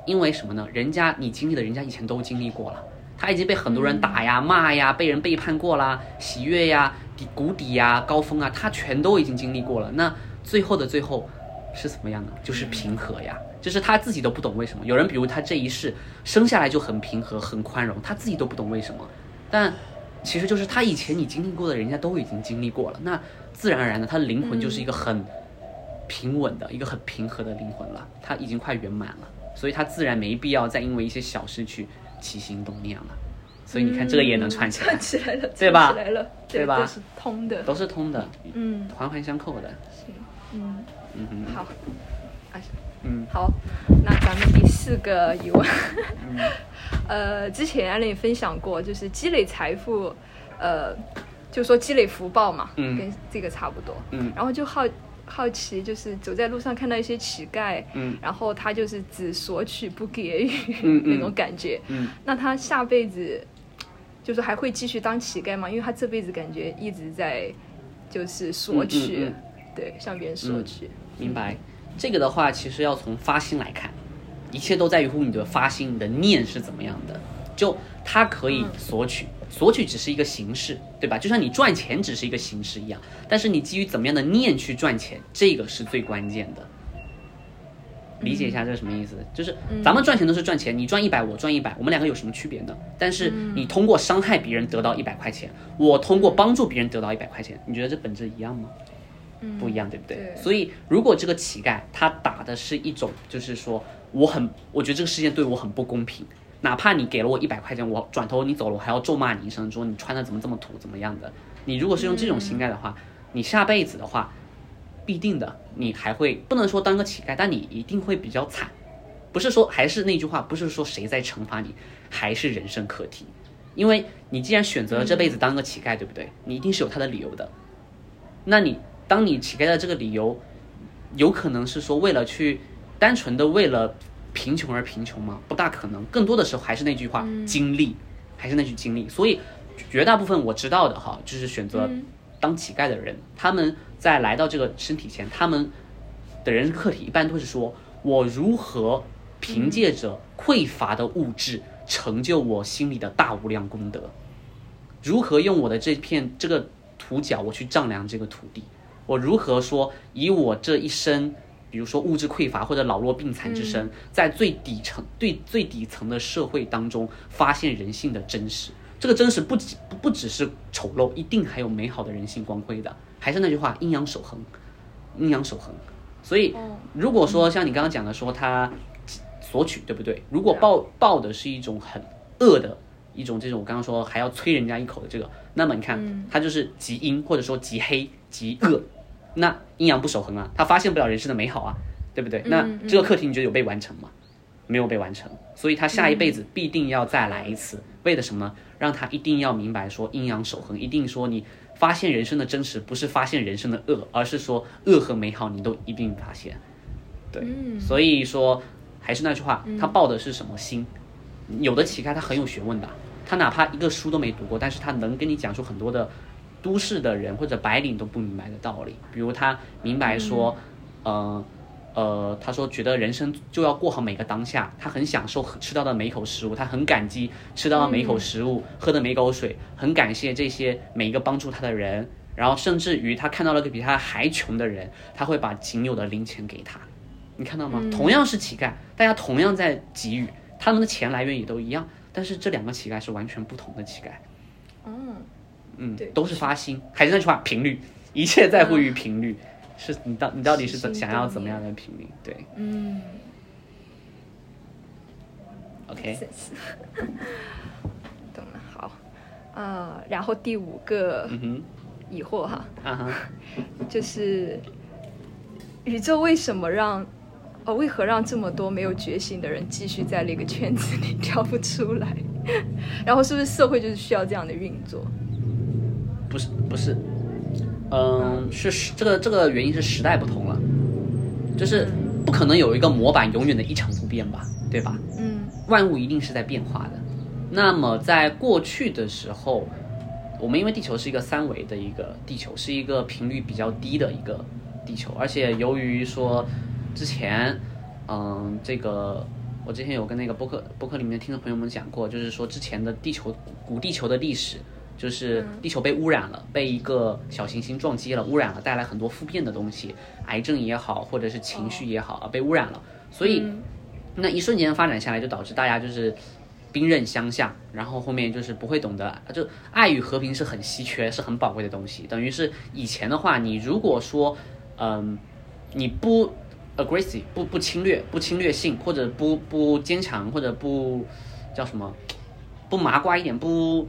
Speaker 1: 因为什么呢？人家你经历的，人家以前都经历过了。他已经被很多人打呀、骂呀，被人背叛过啦，喜悦呀、底谷底呀、高峰啊，他全都已经经历过了。那最后的最后是怎么样呢？就是平和呀，就是他自己都不懂为什么。有人比如他这一世生下来就很平和、很宽容，他自己都不懂为什么。但其实就是他以前你经历过的，人家都已经经历过了。那自然而然的，他的灵魂就是一个很平稳的一个很平和的灵魂了，他已经快圆满了，所以他自然没必要再因为一些小事去。起心动念了，所以你看这个也能串起
Speaker 2: 来，串起来了，
Speaker 1: 对吧？
Speaker 2: 起来了，
Speaker 1: 对吧？
Speaker 2: 都是通的，
Speaker 1: 都是通的，
Speaker 2: 嗯，
Speaker 1: 环环相扣的。
Speaker 2: 行，嗯。
Speaker 1: 嗯嗯，
Speaker 2: 好，
Speaker 1: 嗯。
Speaker 2: 好，那咱们第四个疑问，呃，之前艾琳分享过，就是积累财富，呃，就说积累福报嘛，
Speaker 1: 嗯。
Speaker 2: 跟这个差不多。
Speaker 1: 嗯。
Speaker 2: 然后就好好奇，就是走在路上看到一些乞丐，
Speaker 1: 嗯
Speaker 2: 然后他就是只索取不给予、
Speaker 1: 嗯嗯
Speaker 2: 那种感觉。
Speaker 1: 嗯
Speaker 2: 那他下辈子就是还会继续当乞丐吗？因为他这辈子感觉一直在就是索取，对，向别人索取。
Speaker 1: 明白。这个的话，其实要从发心来看，一切都在于乎你的发心，你的念是怎么样的。就他可以索取，索取只是一个形式，对吧？就像你赚钱只是一个形式一样，但是你基于怎么样的念去赚钱，这个是最关键的。理解一下这是什么意思？就是咱们赚钱都是赚钱，你赚一百，我赚一百，我们两个有什么区别呢？但是你通过伤害别人得到一百块钱，我通过帮助别人得到一百块钱，你觉得这本质一样吗？不一样，对不对？
Speaker 2: 对
Speaker 1: 所以如果这个乞丐他打的是一种，就是说我很，我觉得这个世界对我很不公平，哪怕你给了我一百块钱，我转头你走了，我还要咒骂你一声，说你穿的怎么这么土，怎么样的？你如果是用这种心态的话，你下辈子的话，必定的你还会不能说当个乞丐，但你一定会比较惨。不是说还是那句话，不是说谁在惩罚你，还是人生课题。因为你既然选择了这辈子当个乞丐，对不对？你一定是有他的理由的。那你当你乞丐的这个理由，有可能是说为了去单纯的为了贫穷而贫穷吗？不大可能，更多的时候还是那句话，经历，还是那句经历。所以绝大部分我知道的哈，就是选择当乞丐的人，他们在来到这个身体前，他们的人生课题一般都是说我如何凭借着匮乏的物质成就我心里的大无量功德，如何用我的这片这个土脚我去丈量这个土地，我如何说以我这一生。比如说物质匮乏或者老弱病残之身，在最底层、最最底层的社会当中，发现人性的真实。这个真实不只不不只是丑陋，一定还有美好的人性光辉的。还是那句话，阴阳守恒，阴阳守恒。所以，如果说像你刚刚讲的说他索取，对不对？如果报报的是一种很恶的一种这种，我刚刚说还要催人家一口的这个，那么你看，他就是极阴或者说极黑极恶，那阴阳不守恒啊，他发现不了人生的美好啊，对不对？那这个课题你觉得有被完成吗？没有被完成，所以他下一辈子必定要再来一次，为了什么呢？让他一定要明白说阴阳守恒，一定说你发现人生的真实，不是发现人生的恶，而是说恶和美好你都一并发现。对，所以说还是那句话，他抱的是什么心？有的乞丐他很有学问的，他哪怕一个书都没读过，但是他能跟你讲出很多的都市的人或者白领都不明白的道理。比如他明白说，呃呃，他说觉得人生就要过好每个当下，他很享受吃到的每一口食物，他很感激吃到的每一口食物，喝的每一口水，很感谢这些每一个帮助他的人。然后甚至于他看到了个比他还穷的人，他会把仅有的零钱给他。你看到吗？同样是乞丐，大家同样在给予，他们的钱来源也都一样，但是这两个乞丐是完全不同的乞丐。
Speaker 2: 嗯，
Speaker 1: 嗯
Speaker 2: 对，
Speaker 1: 都是发心，还是那句话，频率，一切在乎于频率，是你到你到底是怎想要怎么样的频率？对。
Speaker 2: 嗯
Speaker 1: ，OK，
Speaker 2: 懂了，好，呃，然后第五个
Speaker 1: 嗯
Speaker 2: 疑惑哈，
Speaker 1: 哼，啊哈，
Speaker 2: 就是宇宙为什么让，呃，为何让这么多没有觉醒的人继续在那个圈子里跳不出来？然后是不是社会就是需要这样的运作？
Speaker 1: 不是不是，嗯，是时这个这个原因是时代不同了，就是不可能有一个模板永远的一成不变吧，对吧？
Speaker 2: 嗯
Speaker 1: 万物一定是在变化的。那么在过去的时候，我们因为地球是一个三维的一个地球，是一个频率比较低的一个地球，而且由于说之前，嗯，这个我之前有跟那个博客博客里面听众朋友们讲过，就是说之前的地球古地球的历史。就是地球被污染了，被一个小行星撞击了，污染了，带来很多负面的东西，癌症也好，或者是情绪也好，啊，被污染了。所以，那一瞬间发展下来，就导致大家就是兵刃相向，然后后面就是不会懂得，就爱与和平是很稀缺、是很宝贵的东西。等于是以前的话，你如果说，嗯，你不 aggressive，不不侵略，不侵略性，或者不不坚强，或者不叫什么，不麻瓜一点，不。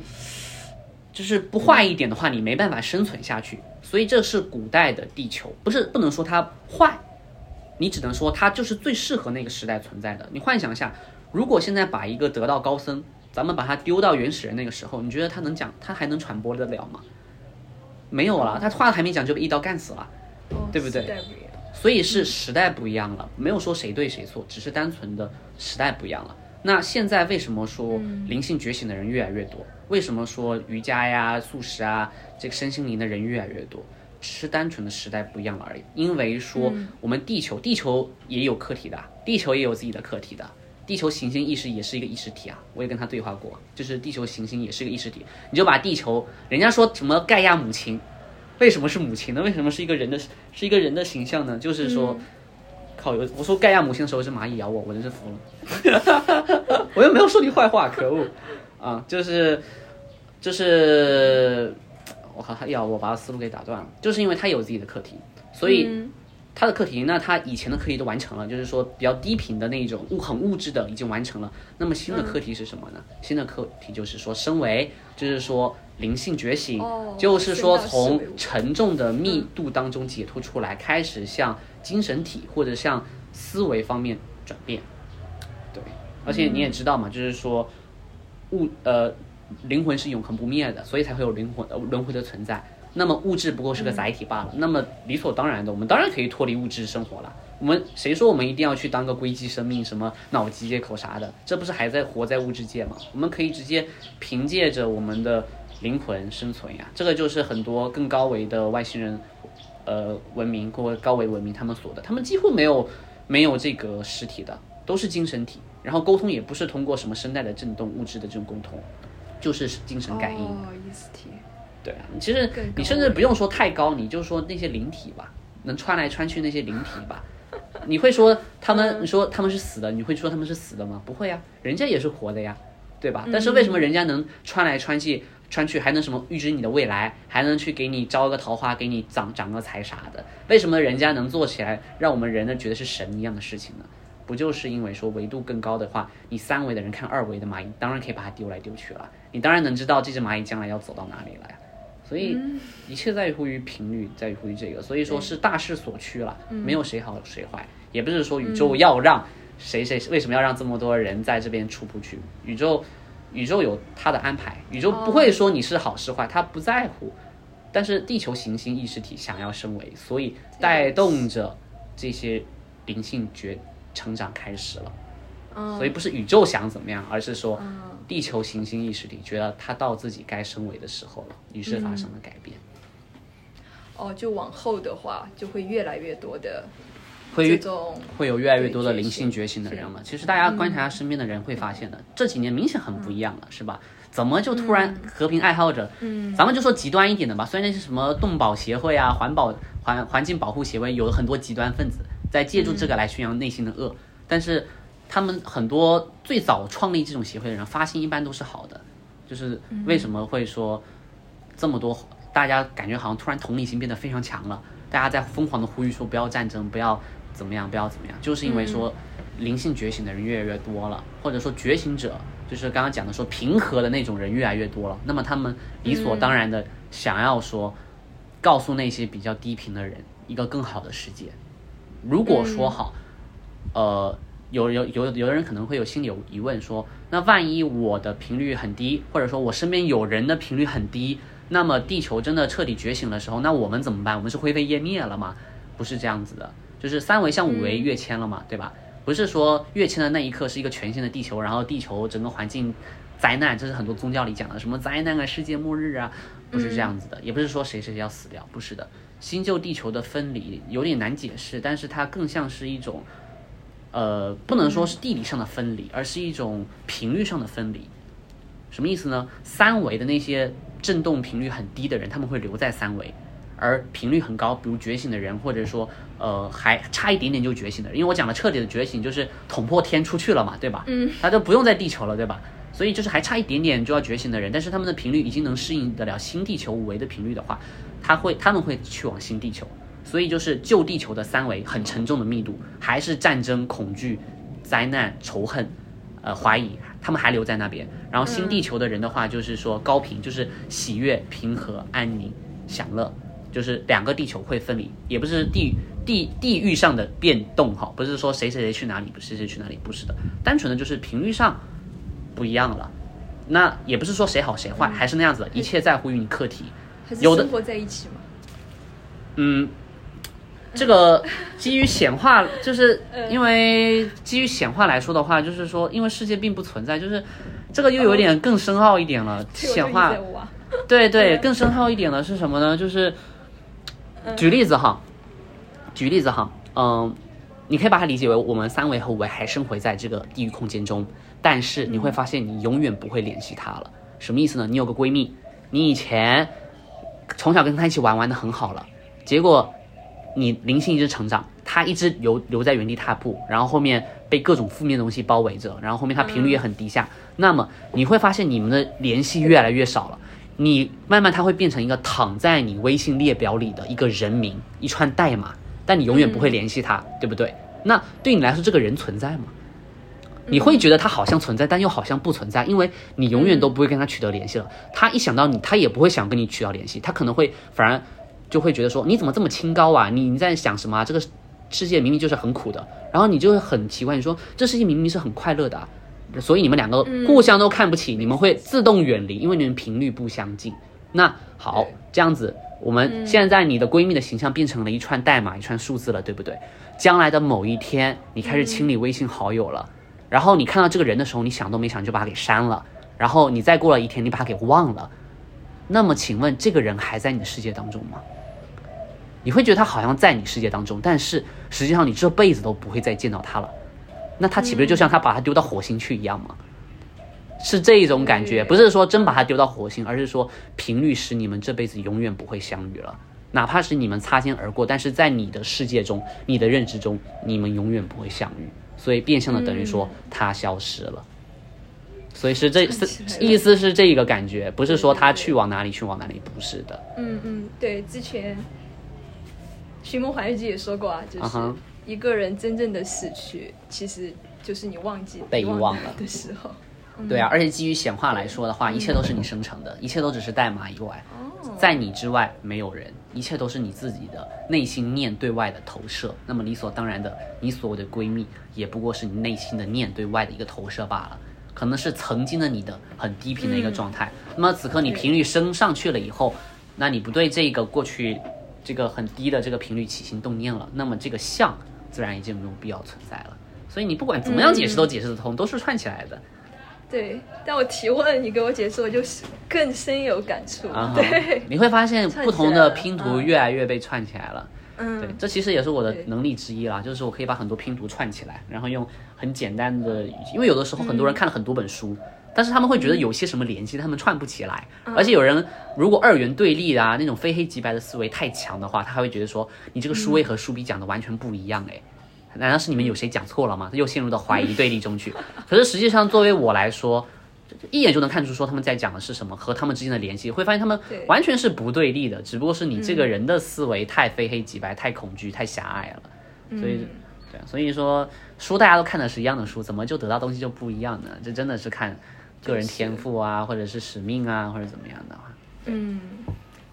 Speaker 1: 就是不坏一点的话，你没办法生存下去。所以这是古代的地球，不是不能说它坏，你只能说它就是最适合那个时代存在的。你幻想一下，如果现在把一个得道高僧，咱们把他丢到原始人那个时候，你觉得他能讲，他还能传播得了吗？没有了，他话还没讲就被一刀干死了，
Speaker 2: 哦
Speaker 1: 对不对所以是时代不一样了，没有说谁对谁错，只是单纯的时代不一样了。那现在为什么说灵性觉醒的人越来越多？为什么说瑜伽呀、素食啊，这个身心灵的人越来越多？只是单纯的时代不一样了而已。因为说我们地球，地球也有课题的，地球也有自己的课题的。地球行星意识也是一个意识体啊，我也跟他对话过，就是地球行星也是一个意识体。你就把地球，人家说什么盖亚母亲，为什么是母亲呢？为什么是一个人的，是一个人的形象呢？就是说，靠，有我说盖亚母亲的时候是蚂蚁咬我，我真是服了。我又没有说你坏话，可恶啊！就是就是，我靠，他咬我，把他思路给打断了。就是因为他有自己的课题，所以
Speaker 2: 嗯
Speaker 1: 他的课题，那他以前的课题都完成了，就是说比较低频的那种物很物质的已经完成了。那么新的课题是什么呢？新的课题就是说升维，就是说灵性觉醒，
Speaker 2: 哦
Speaker 1: 就是说从沉重的密度当中解脱出来，开始向精神体或者向思维方面转变。对，而且你也知道嘛，就是说物呃灵魂是永恒不灭的，所以才会有灵魂呃轮回的存在。那么物质不过是个载体罢了，那么理所当然的，我们当然可以脱离物质生活了。我们谁说我们一定要去当个硅基生命，什么脑机接口啥的？这不是还在活在物质界吗？我们可以直接凭借着我们的灵魂生存呀。这个就是很多更高维的外星人，呃，文明或高维文明他们所的，他们几乎没有没有这个实体的，都是精神体。然后沟通也不是通过什么声带的振动、物质的这种沟通，就是精神感应。
Speaker 2: 哦，意识体，
Speaker 1: 对啊，其实你甚至不用说太高，你就说那些灵体吧，能穿来穿去那些灵体吧，你会说他们，你说他们是死的，你会说他们是死的吗？不会呀，人家也是活的呀，对吧？但是为什么人家能穿来穿去，穿去还能什么预知你的未来，还能去给你招个桃花，给你长长个财啥的？为什么人家能做起来让我们人呢觉得是神一样的事情呢？不就是因为说维度更高的话，你三维的人看二维的蚂蚁，当然可以把它丢来丢去了，你当然能知道这只蚂蚁将来要走到哪里了呀。所以一切在乎于频率，在乎于这个，所以说是大势所趋了，没有谁好谁坏，也不是说宇宙要让谁谁为什么要让这么多人在这边出不去，宇宙宇宙有它的安排，宇宙不会说你是好是坏，它不在乎，但是地球行星意识体想要升维，所以带动着这些灵性觉成长开始了。
Speaker 2: 嗯。
Speaker 1: 所以不是宇宙想怎么样，而是说地球行星意识体觉得它到自己该升维的时候了，于是发生了改变。
Speaker 2: 哦，就往后的话，就会越来越多的
Speaker 1: 会会有越来越多的灵性觉醒的人了。其实大家观察身边的人会发现的，这几年明显很不一样了，是吧？怎么就突然和平爱好者？嗯，咱们就说极端一点的吧。虽然那些什么动保协会啊、环保环环境保护协会，有很多极端分子在借助这个来宣扬内心的恶，但是他们很多最早创立这种协会的人，发心一般都是好的。就是为什么会说这么多，大家感觉好像突然同理心变得非常强了，大家在疯狂的呼吁说不要战争，不要怎么样，不要怎么样，就是因为说灵性觉醒的人越来越多了，或者说觉醒者，就是刚刚讲的说平和的那种人越来越多了，那么他们理所当然的想要说告诉那些比较低频的人一个更好的世界。如果说好，呃，有有有有的人可能会有心里有疑问说，那万一我的频率很低，或者说我身边有人的频率很低，那么地球真的彻底觉醒的时候，那我们怎么办？我们是灰飞烟灭了吗？不是这样子的，就是三维向五维跃迁了嘛，对吧？不是说跃迁的那一刻是一个全新的地球，然后地球整个环境灾难，这是很多宗教里讲的什么灾难啊、世界末日啊，不是这样子的，也不是说谁谁谁要死掉，不是的。新旧地球的分离有点难解释，但是它更像是一种，呃，不能说是地理上的分离，而是一种频率上的分离。什么意思呢？三维的那些振动频率很低的人，他们会留在三维，而频率很高，比如觉醒的人，或者说呃还差一点点就觉醒的人，因为我讲的彻底的觉醒就是捅破天出去了嘛，对吧？嗯，他就不用在地球了，对吧？所以就是还差一点点就要觉醒的人，但是他们的频率已经能适应得了新地球五维的频率的话，他会他们会去往新地球。所以就是旧地球的三维很沉重的密度，还是战争、恐惧、灾难、仇恨，呃怀疑，他们还留在那边。然后新地球的人的话，就是说高频，就是喜悦、平和、安宁、享乐，就是两个地球会分离，也不是地地地域上的变动哈，不是说谁谁谁去哪里，不是谁谁去哪里，不是的，单纯的就是频率上不一样了。那也不是说谁好谁坏，还是那样子的，一切在乎于你课题。
Speaker 2: 还是
Speaker 1: 有的
Speaker 2: 生活在一起吗？
Speaker 1: 嗯，这个基于显化，就是 因为基于显化来说的话，就是说，因为世界并不存在，就是这个又有点更深奥一点了。显化对对，更深奥一点的是什么呢？就是举例子哈，举例子哈，嗯，你可以把它理解为我们三维和五维还生活在这个地域空间中，但是你会发现你永远不会联系它了。什么意思呢？你有个闺蜜，你以前从小跟她一起玩玩的很好了，结果你灵性一直成长，她一直留留在原地踏步，然后后面被各种负面的东西包围着，然后后面她频率也很低下，那么你会发现你们的联系越来越少了。你慢慢它会变成一个躺在你微信列表里的一个人名，一串代码，但你永远不会联系他，对不对？那对你来说，这个人存在吗？你会觉得他好像存在，但又好像不存在，因为你永远都不会跟他取得联系了。他一想到你，他也不会想跟你取得联系，他可能会反而就会觉得说，你怎么这么清高啊？你你在想什么？这个世界明明就是很苦的，然后你就会很奇怪，你说这世界明明是很快乐的、所以你们两个互相都看不起，你们会自动远离，因为你们频率不相近。那好，这样子，我们现在你的闺蜜的形象变成了一串代码、一串数字了，对不对？将来的某一天，你开始清理微信好友了，然后你看到这个人的时候，你想都没想就把他给删了，然后你再过了一天，你把他给忘了。那么，请问这个人还在你的世界当中吗？你会觉得他好像在你世界当中，但是实际上你这辈子都不会再见到他了。那他岂不是就像他把他丢到火星去一样吗？是这一种感觉，不是说真把他丢到火星，而是说频率使你们这辈子永远不会相遇了。哪怕是你们擦肩而过，但是在你的世界中、你的认知中，你们永远不会相遇。所以变相的等于说他消失了。所以是这意思是这个感觉，不是说他去往哪里去往哪里，不是的。
Speaker 2: 嗯嗯，对，之前《寻梦环游记》也说过啊，就是一个人真正的死去，其实就是你忘记
Speaker 1: 被遗忘了
Speaker 2: 的时候。
Speaker 1: 对啊，而且基于显化来说的话，一切都是你生成的，一切都只是代码以外，在你之外没有人，一切都是你自己的内心念对外的投射。那么理所当然的，你所谓的闺蜜也不过是你内心的念对外的一个投射罢了，可能是曾经的你的很低频的一个状态。那么此刻你频率升上去了以后，那你不对这个过去这个很低的这个频率起心动念了，那么这个像自然已经没有必要存在了。所以你不管怎么样解释都解释得通，都是串起来的。
Speaker 2: 对，但我提问你给我解释，我就是更深有感触。
Speaker 1: 啊
Speaker 2: 对，
Speaker 1: 你会发现不同的拼图
Speaker 2: 嗯
Speaker 1: 越来越被串起来了。
Speaker 2: 嗯，
Speaker 1: 对，这其实也是我的能力之一啦，就是我可以把很多拼图串起来，然后用很简单的语，因为有的时候很多人看了很多本书，但是他们会觉得有些什么联系，他们串不起来。而且有人如果二元对立啊，那种非黑即白的思维太强的话，他还会觉得说你这个书 A 和书 B 讲的完全不一样哎。难道是你们有谁讲错了吗？又陷入到怀疑对立中去。可是实际上，作为我来说，一眼就能看出说他们在讲的是什么和他们之间的联系，会发现他们完全是不对立的，只不过是你这个人的思维太非黑即白、太恐惧、太狭隘了。所以，所以说书大家都看的是一样的书，怎么就得到东西就不一样呢？这真的是看个人天赋啊，或者是使命啊，或者怎么样的话。
Speaker 2: 嗯，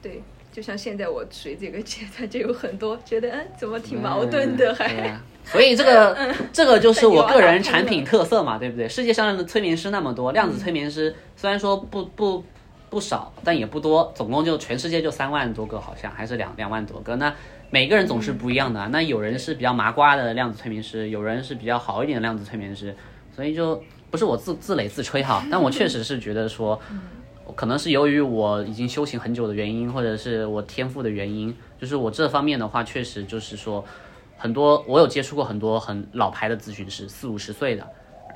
Speaker 2: 对，就像现在我处于这个阶段，就有很多觉得嗯，怎么挺矛盾的，
Speaker 1: 嗯
Speaker 2: 还、
Speaker 1: 对啊所以这个这个就是我个人产品特色嘛，对不对？世界上的催眠师那么多，量子催眠师虽然说不不不少，但也不多，总共就全世界就三万多个，好像还是两两万多个。那每个人总是不一样的啊、那有人是比较麻瓜的量子催眠师，有人是比较好一点的量子催眠师，所以就不是我自自擂自吹哈，但我确实是觉得说。可能是由于我已经修行很久的原因，或者是我天赋的原因，就是我这方面的话，确实就是说，很多我有接触过很多很老牌的咨询师，四五十岁的，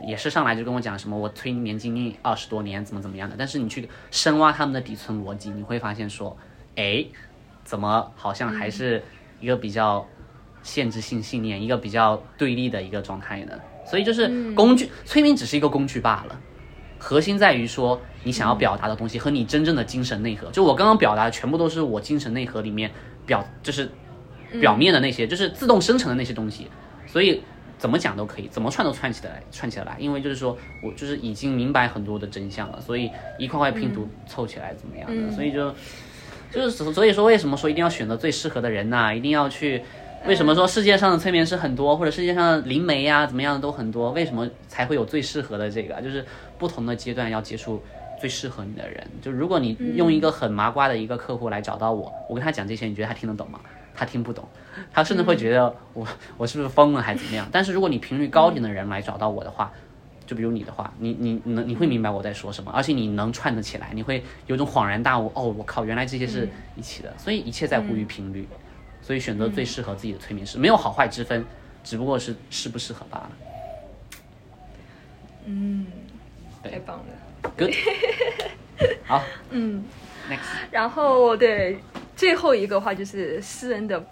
Speaker 1: 也是上来就跟我讲什么我催眠经历二十多年，怎么怎么样的。但是你去深挖他们的底层逻辑，你会发现说，哎，怎么好像还是一个比较限制性信念，一个比较对立的一个状态呢？所以就是工具，催眠只是一个工具罢了。核心在于说你想要表达的东西和你真正的精神内核。就我刚刚表达的，全部都是我精神内核里面表，就是表面的那些，就是自动生成的那些东西。所以怎么讲都可以，怎么串都串起来，串起来。因为就是说我就是已经明白很多的真相了，所以一块块拼图凑起来怎么样的，所以就就是所以说为什么说一定要选择最适合的人呐、一定要去。为什么说世界上的催眠师很多，或者世界上的灵媒呀、怎么样的都很多？为什么才会有最适合的这个？就是不同的阶段要接触最适合你的人。就如果你用一个很麻瓜的一个客户来找到我，我跟他讲这些，你觉得他听得懂吗？他听不懂，他甚至会觉得我我是不是疯了还是怎么样？但是如果你频率高点的人来找到我的话，就比如你的话，你你你能你会明白我在说什么，而且你能串得起来，你会有种恍然大悟，哦，我靠，原来这些是一起的。所以一切在乎于频率，所以选择最适合自己的催眠师，没有好坏之分，只不过是适不适合罢了。
Speaker 2: 嗯，太棒了。
Speaker 1: Good，好
Speaker 2: 嗯
Speaker 1: ，，next，
Speaker 2: 然后对最后一个话就是私人的，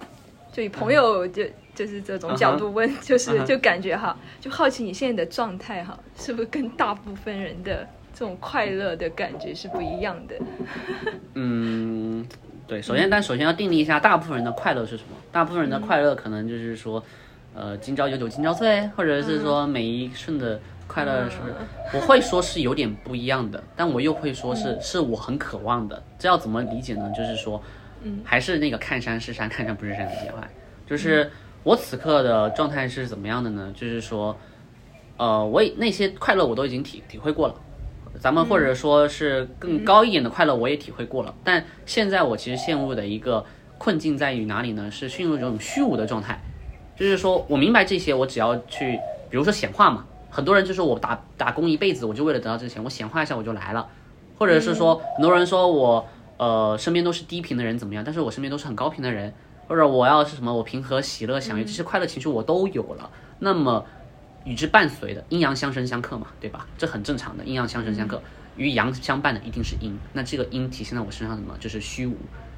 Speaker 2: 就以朋友就。就是这种角度问就是就感觉哈，就好奇你现在的状态哈，是不是跟大部分人的这种快乐的感觉是不一样的？
Speaker 1: 嗯，对，首先，但首先要定义一下大部分人的快乐是什么。大部分人的快乐可能就是说，呃，今朝有酒今朝醉，或者是说每一瞬的快乐是，我会说是有点不一样的，但我又会说是是我很渴望的。这要怎么理解呢？就是说，嗯，还是那个看山是山，看山不是山的结话，就是我此刻的状态是怎么样的呢？就是说，呃，我也那些快乐我都已经体体会过了。咱们或者说是更高一点的快乐，我也体会过了。但现在我其实陷入的一个困境在于哪里呢？是陷入一种虚无的状态，就是说我明白这些，我只要去，比如说显化嘛。很多人就是我打打工一辈子，我就为了得到这个钱，我显化一下我就来了。或者是说，很多人说我呃身边都是低频的人怎么样？但是我身边都是很高频的人。或者我要是什么，我平和、喜乐、享乐这些快乐情绪我都有了。那么与之伴随的阴阳相生相克嘛，对吧？这很正常的，阴阳相生相克，与阳相伴的一定是阴。那这个阴体现在我身上什么？就是虚无，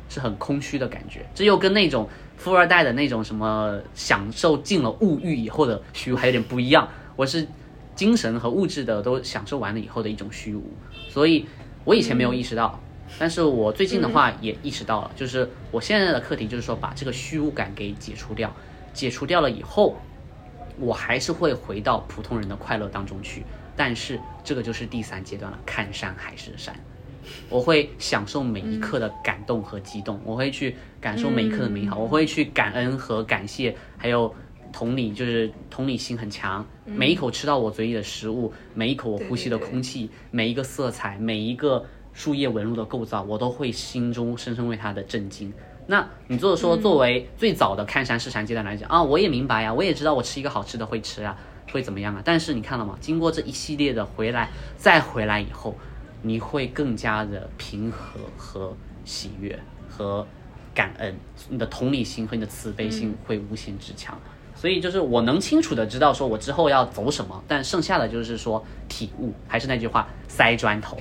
Speaker 1: 是很空虚的感觉。这又跟那种富二代的那种什么享受尽了物欲以后的虚无还有点不一样。我是精神和物质的都享受完了以后的一种虚无，所以我以前没有意识到。但是我最近的话也意识到了，就是我现在的课题就是说把这个虚无感给解除掉，解除掉了以后，我还是会回到普通人的快乐当中去，但是这个就是第三阶段了，看山还是山。我会享受每一刻的感动和激动，我会去感受每一刻的美好，我会去感恩和感谢，还有同理，就是同理心很强。每一口吃到我嘴里的食物，每一口我呼吸的空气，每一个色彩，每一个树叶纹路的构造，我都会心中深深为它的震惊。那你就是说，作为最早的看山是山阶段来讲啊，我也明白呀，我也知道我吃一个好吃的会吃啊，会怎么样啊？但是你看了吗？经过这一系列的回来，再回来以后，你会更加的平和和喜悦和感恩，你的同理心和你的慈悲心会无限之强。所以就是我能清楚的知道说我之后要走什么，但剩下的就是说体悟，还是那句话，塞砖头。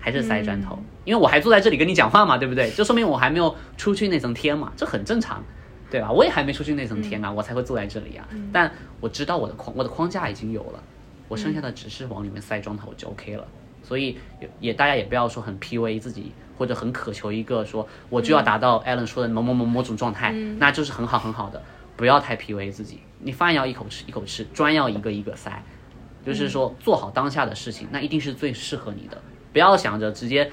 Speaker 1: 还是塞砖头，因为我还坐在这里跟你讲话嘛，对不对？就说明我还没有出去那层天嘛，这很正常，对吧？我也还没出去那层天啊，我才会坐在这里啊。但我知道我的框，我的框架已经有了，我剩下的只是往里面塞砖头就 OK 了。所以也也大家也不要说很 PUA 自己，或者很渴求一个说我就要达到 Allen 说的某某某某种状态，那就是很好很好的，不要太 PUA 自己。你饭要一口吃一口吃，砖要一个一个塞，就是说做好当下的事情，那一定是最适合你的。不要想着直接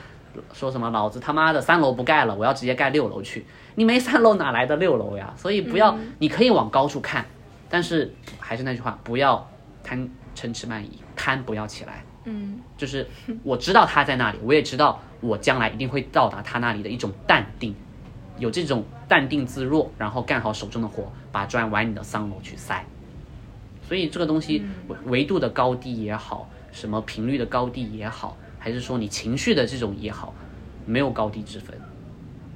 Speaker 1: 说什么老子他妈的三楼不盖了，我要直接盖六楼去。你没三楼哪来的六楼呀？所以不要，你可以往高处看，但是还是那句话，不要贪嗔痴慢疑，贪不要起来。
Speaker 2: 嗯，
Speaker 1: 就是我知道他在那里，我也知道我将来一定会到达他那里的一种淡定，有这种淡定自若，然后干好手中的活，把砖往你的三楼去塞。所以这个东西维维度的高低也好，什么频率的高低也好，还是说你情绪的这种也好，没有高低之分，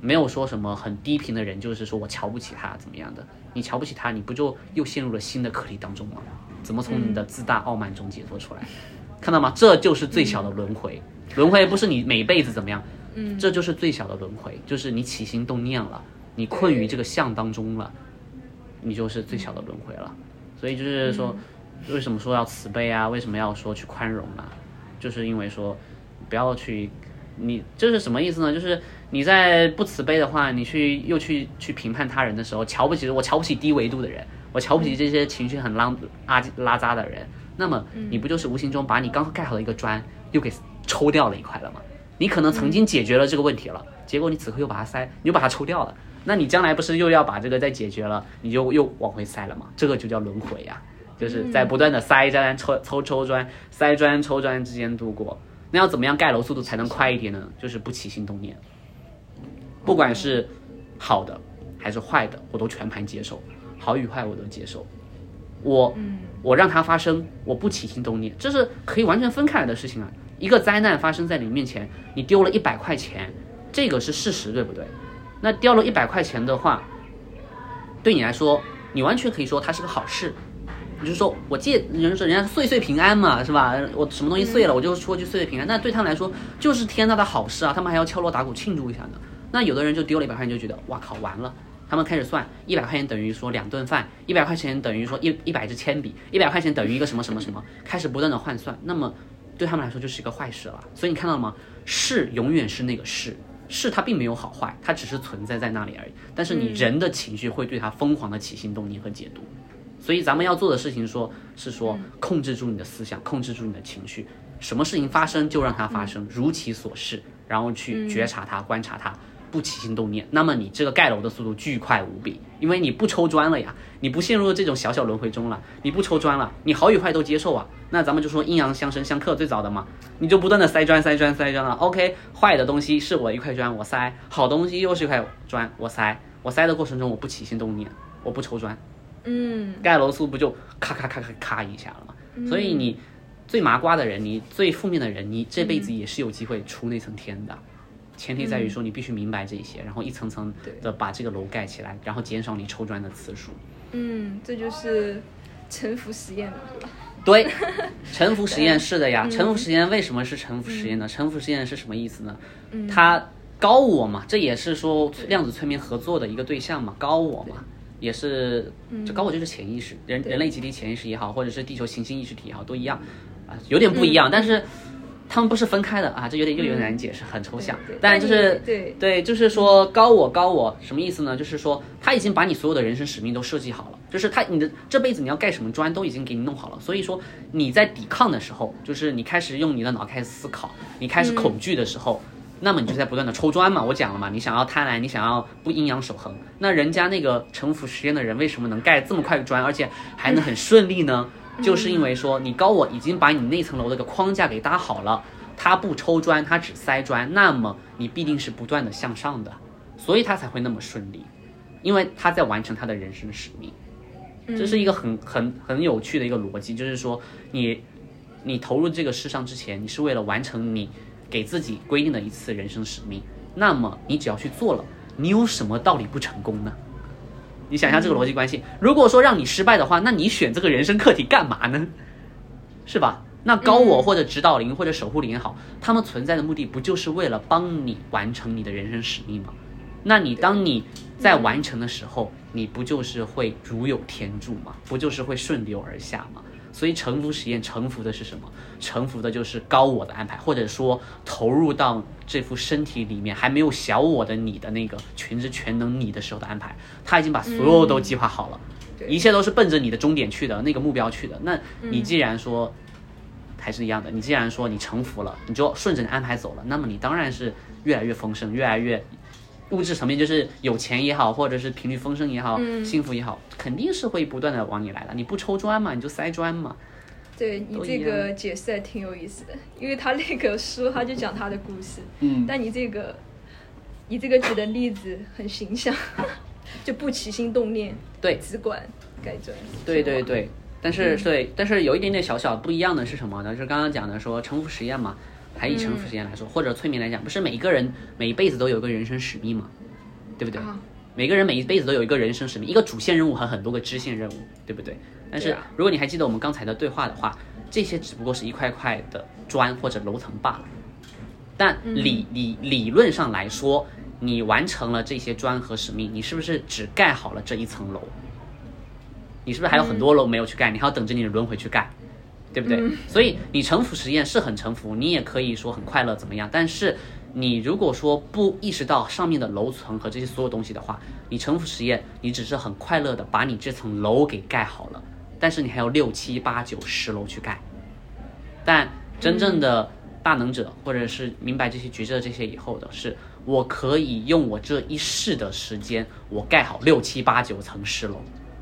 Speaker 1: 没有说什么很低频的人就是说我瞧不起他怎么样的，你瞧不起他，你不就又陷入了新的课题当中吗？怎么从你的自大傲慢中解脱出来？看到吗？这就是最小的轮回，轮回不是你每辈子怎么样，嗯，这就是最小的轮回，就是你起心动念了，你困于这个相当中了，你就是最小的轮回了。所以就是说，为什么说要慈悲啊？为什么要说去宽容啊？就是因为说，不要去，你这是什么意思呢？就是你在不慈悲的话，你去又去去评判他人的时候，瞧不起我，瞧不起低维度的人，我瞧不起这些情绪很拉拉拉渣的人，那么你不就是无形中把你刚盖好的一个砖又给抽掉了一块了吗？你可能曾经解决了这个问题了，结果你此刻又把它塞，你又把它抽掉了。那你将来不是又要把这个再解决了，你就又往回塞了吗？这个就叫轮回呀、就是在不断的塞砖、抽抽抽砖、塞砖抽砖之间度过。那要怎么样盖楼速度才能快一点呢？就是不起心动念，不管是好的还是坏的，我都全盘接受，好与坏我都接受。我我让它发生，我不起心动念，这是可以完全分开来的事情啊。一个灾难发生在你面前，你丢了一百块钱，这个是事实，对不对？那掉了一百块钱的话，对你来说，你完全可以说它是个好事。你就说我借人说人家岁岁平安嘛，是吧？我什么东西碎了，我就说句岁岁平安。那对他们来说就是天大的好事啊，他们还要敲锣打鼓庆祝一下呢。那有的人就丢了一百块钱，就觉得哇靠，完了。他们开始算一百块钱等于说两顿饭，一百块钱等于说一一百支铅笔，一百块钱等于一个什么什么什么，开始不断的换算。那么对他们来说就是一个坏事了。所以你看到了吗？事永远是那个事，事它并没有好坏，它只是存在在那里而已。但是你人的情绪会对它疯狂的起心动念和解读。所以咱们要做的事情，说是说控制住你的思想，控制住你的情绪，什么事情发生就让它发生，如其所示，然后去觉察它，观察它，不起心动念。那么你这个盖楼的速度巨快无比，因为你不抽砖了呀，你不陷入这种小小轮回中了，你不抽砖了，你好与坏都接受啊。那咱们就说阴阳相生相克最早的嘛，你就不断的塞砖塞砖塞砖了。OK，坏的东西是我一块砖我塞，好东西又是一块砖我塞，我塞的过程中我不起心动念，我不抽砖。
Speaker 2: 嗯，
Speaker 1: 盖楼速不就咔咔咔咔咔一下了嘛？所以你最麻瓜的人，你最负面的人，你这辈子也是有机会出那层天的。前提在于说你必须明白这些，然后一层层的把这个楼盖起来，然后减少你抽砖的次数。
Speaker 2: 嗯，这就是沉浮实验嘛，
Speaker 1: 对，沉浮实验是的呀。沉浮实验为什么是沉浮实验呢？沉浮实验是什么意思呢？它高我嘛，这也是说量子催眠合作的一个对象嘛，高我嘛。也是，这高我就是潜意识，人人类集体潜意识也好，或者是地球行星意识体也好，都一样，啊，有点不一样，但是他们不是分开的啊，这有点又有点难解释，很抽象。但就是
Speaker 2: 对
Speaker 1: 对，就是说高我高我什么意思呢？就是说他已经把你所有的人生使命都设计好了，就是他你的这辈子你要盖什么砖都已经给你弄好了，所以说你在抵抗的时候，就是你开始用你的脑开始思考，你开始恐惧的时候。那么你就在不断的抽砖嘛，我讲了嘛，你想要贪婪，你想要不阴阳守恒，那人家那个城府实验的人为什么能盖这么快的砖，而且还能很顺利呢？就是因为说你高我已经把你那层楼的个框架给搭好了，他不抽砖，他只塞砖，那么你必定是不断的向上的，所以他才会那么顺利，因为他在完成他的人生使命，这是一个很很很有趣的一个逻辑，就是说你你投入这个世上之前，你是为了完成你。给自己规定的一次人生使命，那么你只要去做了，你有什么道理不成功呢？你想一下这个逻辑关系。如果说让你失败的话，那你选这个人生课题干嘛呢？是吧？那高我或者指导灵或者守护灵也好，他们存在的目的不就是为了帮你完成你的人生使命吗？那你当你在完成的时候，你不就是会如有天助吗？不就是会顺流而下吗？所以臣服实验，臣服的是什么？臣服的就是高我的安排，或者说投入到这副身体里面还没有小我的你的那个全知全能你的时候的安排。他已经把所有都计划好了，一切都是奔着你的终点去的那个目标去的。那你既然说还是一样的，你既然说你臣服了，你就顺着你安排走了，那么你当然是越来越丰盛，越来越。物质层面就是有钱也好，或者是频率丰盛也好，幸福也好，肯定是会不断的往你来的。你不抽砖嘛，你就塞砖嘛。
Speaker 2: 对你这个解释还挺有意思的，因为他那个书他就讲他的故事，
Speaker 1: 嗯，
Speaker 2: 但你这个，你这个举的例子很形象，就不起心动念，
Speaker 1: 对，
Speaker 2: 只管盖砖。
Speaker 1: 对对对，但是对，但是有一点点小小不一样的是什么呢？就是刚刚讲的说重复实验嘛。还以沉浮实验来说，或者催眠来讲，不是每一个人每一辈子都有一个人生使命吗？对不对？每个人每一辈子都有一个人生使命，一个主线任务和很多个支线任务，对不对？但是如果你还记得我们刚才的对话的话，这些只不过是一块块的砖或者楼层罢了。但理理理论上来说，你完成了这些砖和使命，你是不是只盖好了这一层楼？你是不是还有很多楼没有去盖？你还要等着你的轮回去盖？对不对？所以你沉浮实验是很沉浮，你也可以说很快乐怎么样？但是你如果说不意识到上面的楼层和这些所有东西的话，你沉浮实验，你只是很快乐的把你这层楼给盖好了，但是你还有六七八九十楼去盖。但真正的大能者，或者是明白这些觉知的这些以后的是，我可以用我这一世的时间，我盖好六七八九层十楼。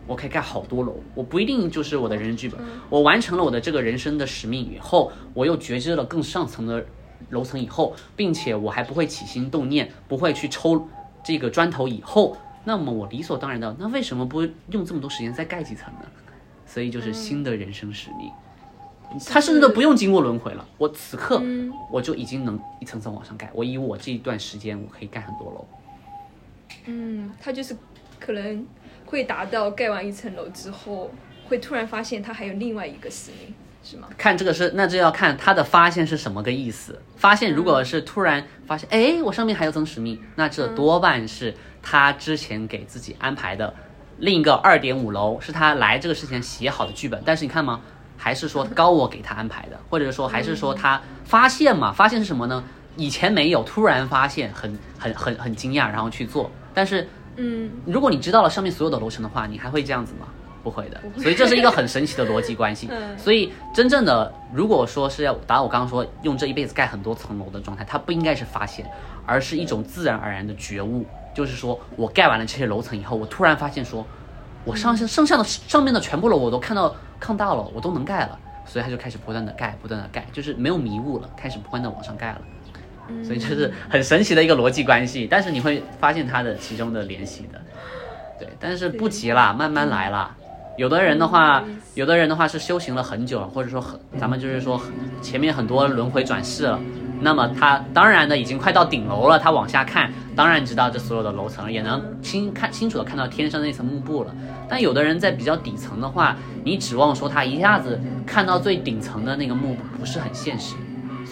Speaker 1: 我可以盖好多楼，我不一定就是我的人生剧本。我完成了我的这个人生的使命以后，我又觉知了更上层的楼层以后，并且我还不会起心动念，不会去抽这个砖头以后，那么我理所当然的，那为什么不用这么多时间再盖几层呢？所以就是新的人生使命。他甚至都不用经过轮回了，我此刻我就已经能一层层往上盖。我以我这一段时间，我可以盖很多楼。
Speaker 2: 嗯，他就是可能会达到盖完一层楼之后，会突然发现他还有另外一个使命，是吗？
Speaker 1: 看这个是，那就要看他的发现是什么个意思。发现如果是突然发现，哎，我上面还有层使命，那这多半是他之前给自己安排的另一个二点五楼，是他来这个事情写好的剧本。但是你看吗？还是说高我给他安排的，或者说还是说他发现嘛？发现是什么呢？以前没有，突然发现，很很很很惊讶，然后去做。但是，
Speaker 2: 嗯，
Speaker 1: 如果你知道了上面所有的楼层的话，你还会这样子吗？不会的。所以这是一个很神奇的逻辑关系。所以真正的，如果说是要达到我刚刚说用这一辈子盖很多层楼的状态，它不应该是发现，而是一种自然而然的觉悟。就是说我盖完了这些楼层以后，我突然发现说，我上下剩下的上面的全部楼我都看到。看到了，我都能盖了，所以他就开始不断的盖，不断的盖，就是没有迷雾了，开始不断的往上盖了，所以就是很神奇的一个逻辑关系。但是你会发现它的其中的联系的，对，但是不急啦，慢慢来啦。有的人的话，有的人的话是修行了很久，或者说很，咱们就是说前面很多轮回转世了。那么他当然呢，已经快到顶楼了。他往下看，当然知道这所有的楼层，也能清看清楚的看到天上那层幕布了。但有的人在比较底层的话，你指望说他一下子看到最顶层的那个幕布，不是很现实。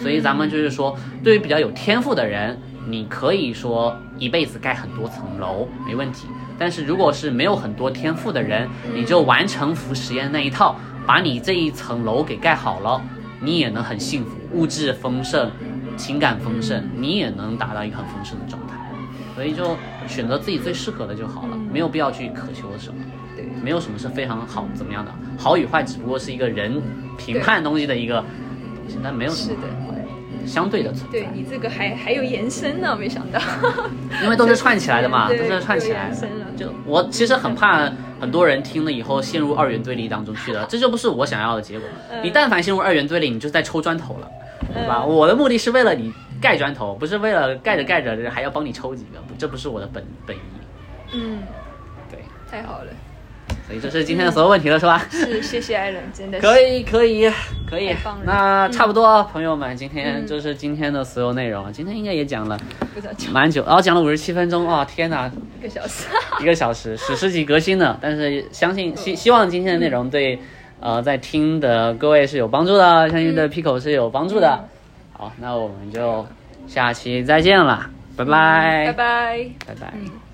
Speaker 1: 所以咱们就是说，对于比较有天赋的人，你可以说一辈子盖很多层楼没问题。但是如果是没有很多天赋的人，你就完成服实验那一套，把你这一层楼给盖好了，你也能很幸福，物质丰盛。情感丰盛，你也能达到一个很丰盛的状态，所以就选择自己最适合的就好了，没有必要去渴求什么。
Speaker 2: 对，
Speaker 1: 没有什么是非常好怎么样的，好与坏只不过是一个人评判东西的一个东西，但没有什么相对的存在。
Speaker 2: 对你这个还还有延伸呢，没想到。
Speaker 1: 因为都是串起来的嘛，都是串起来。就我其实很怕很多人听了以后陷入二元对立当中去的，这就不是我想要的结果。你但凡陷入二元对立，你就在抽砖头了。对吧？我的目的是为了你盖砖头，不是为了盖着盖着还要帮你抽几个，这不是我的本本意。
Speaker 2: 嗯，
Speaker 1: 对，
Speaker 2: 太好了。
Speaker 1: 所以这是今天的所有问题了，是吧？
Speaker 2: 是，谢谢艾伦，真的
Speaker 1: 可以，可以，可以。那差不多，朋友们，今天就是今天的所有内容。今天应该也讲了蛮久，然后讲了五十七分钟。哇，天哪，
Speaker 2: 一个小时，
Speaker 1: 一个小时，史诗级革新的。但是相信希希望今天的内容对。呃，在听的各位是有帮助的，相信对 Pico 是有帮助的。好，那我们就下期再见了，拜拜，
Speaker 2: 拜拜，
Speaker 1: 拜拜。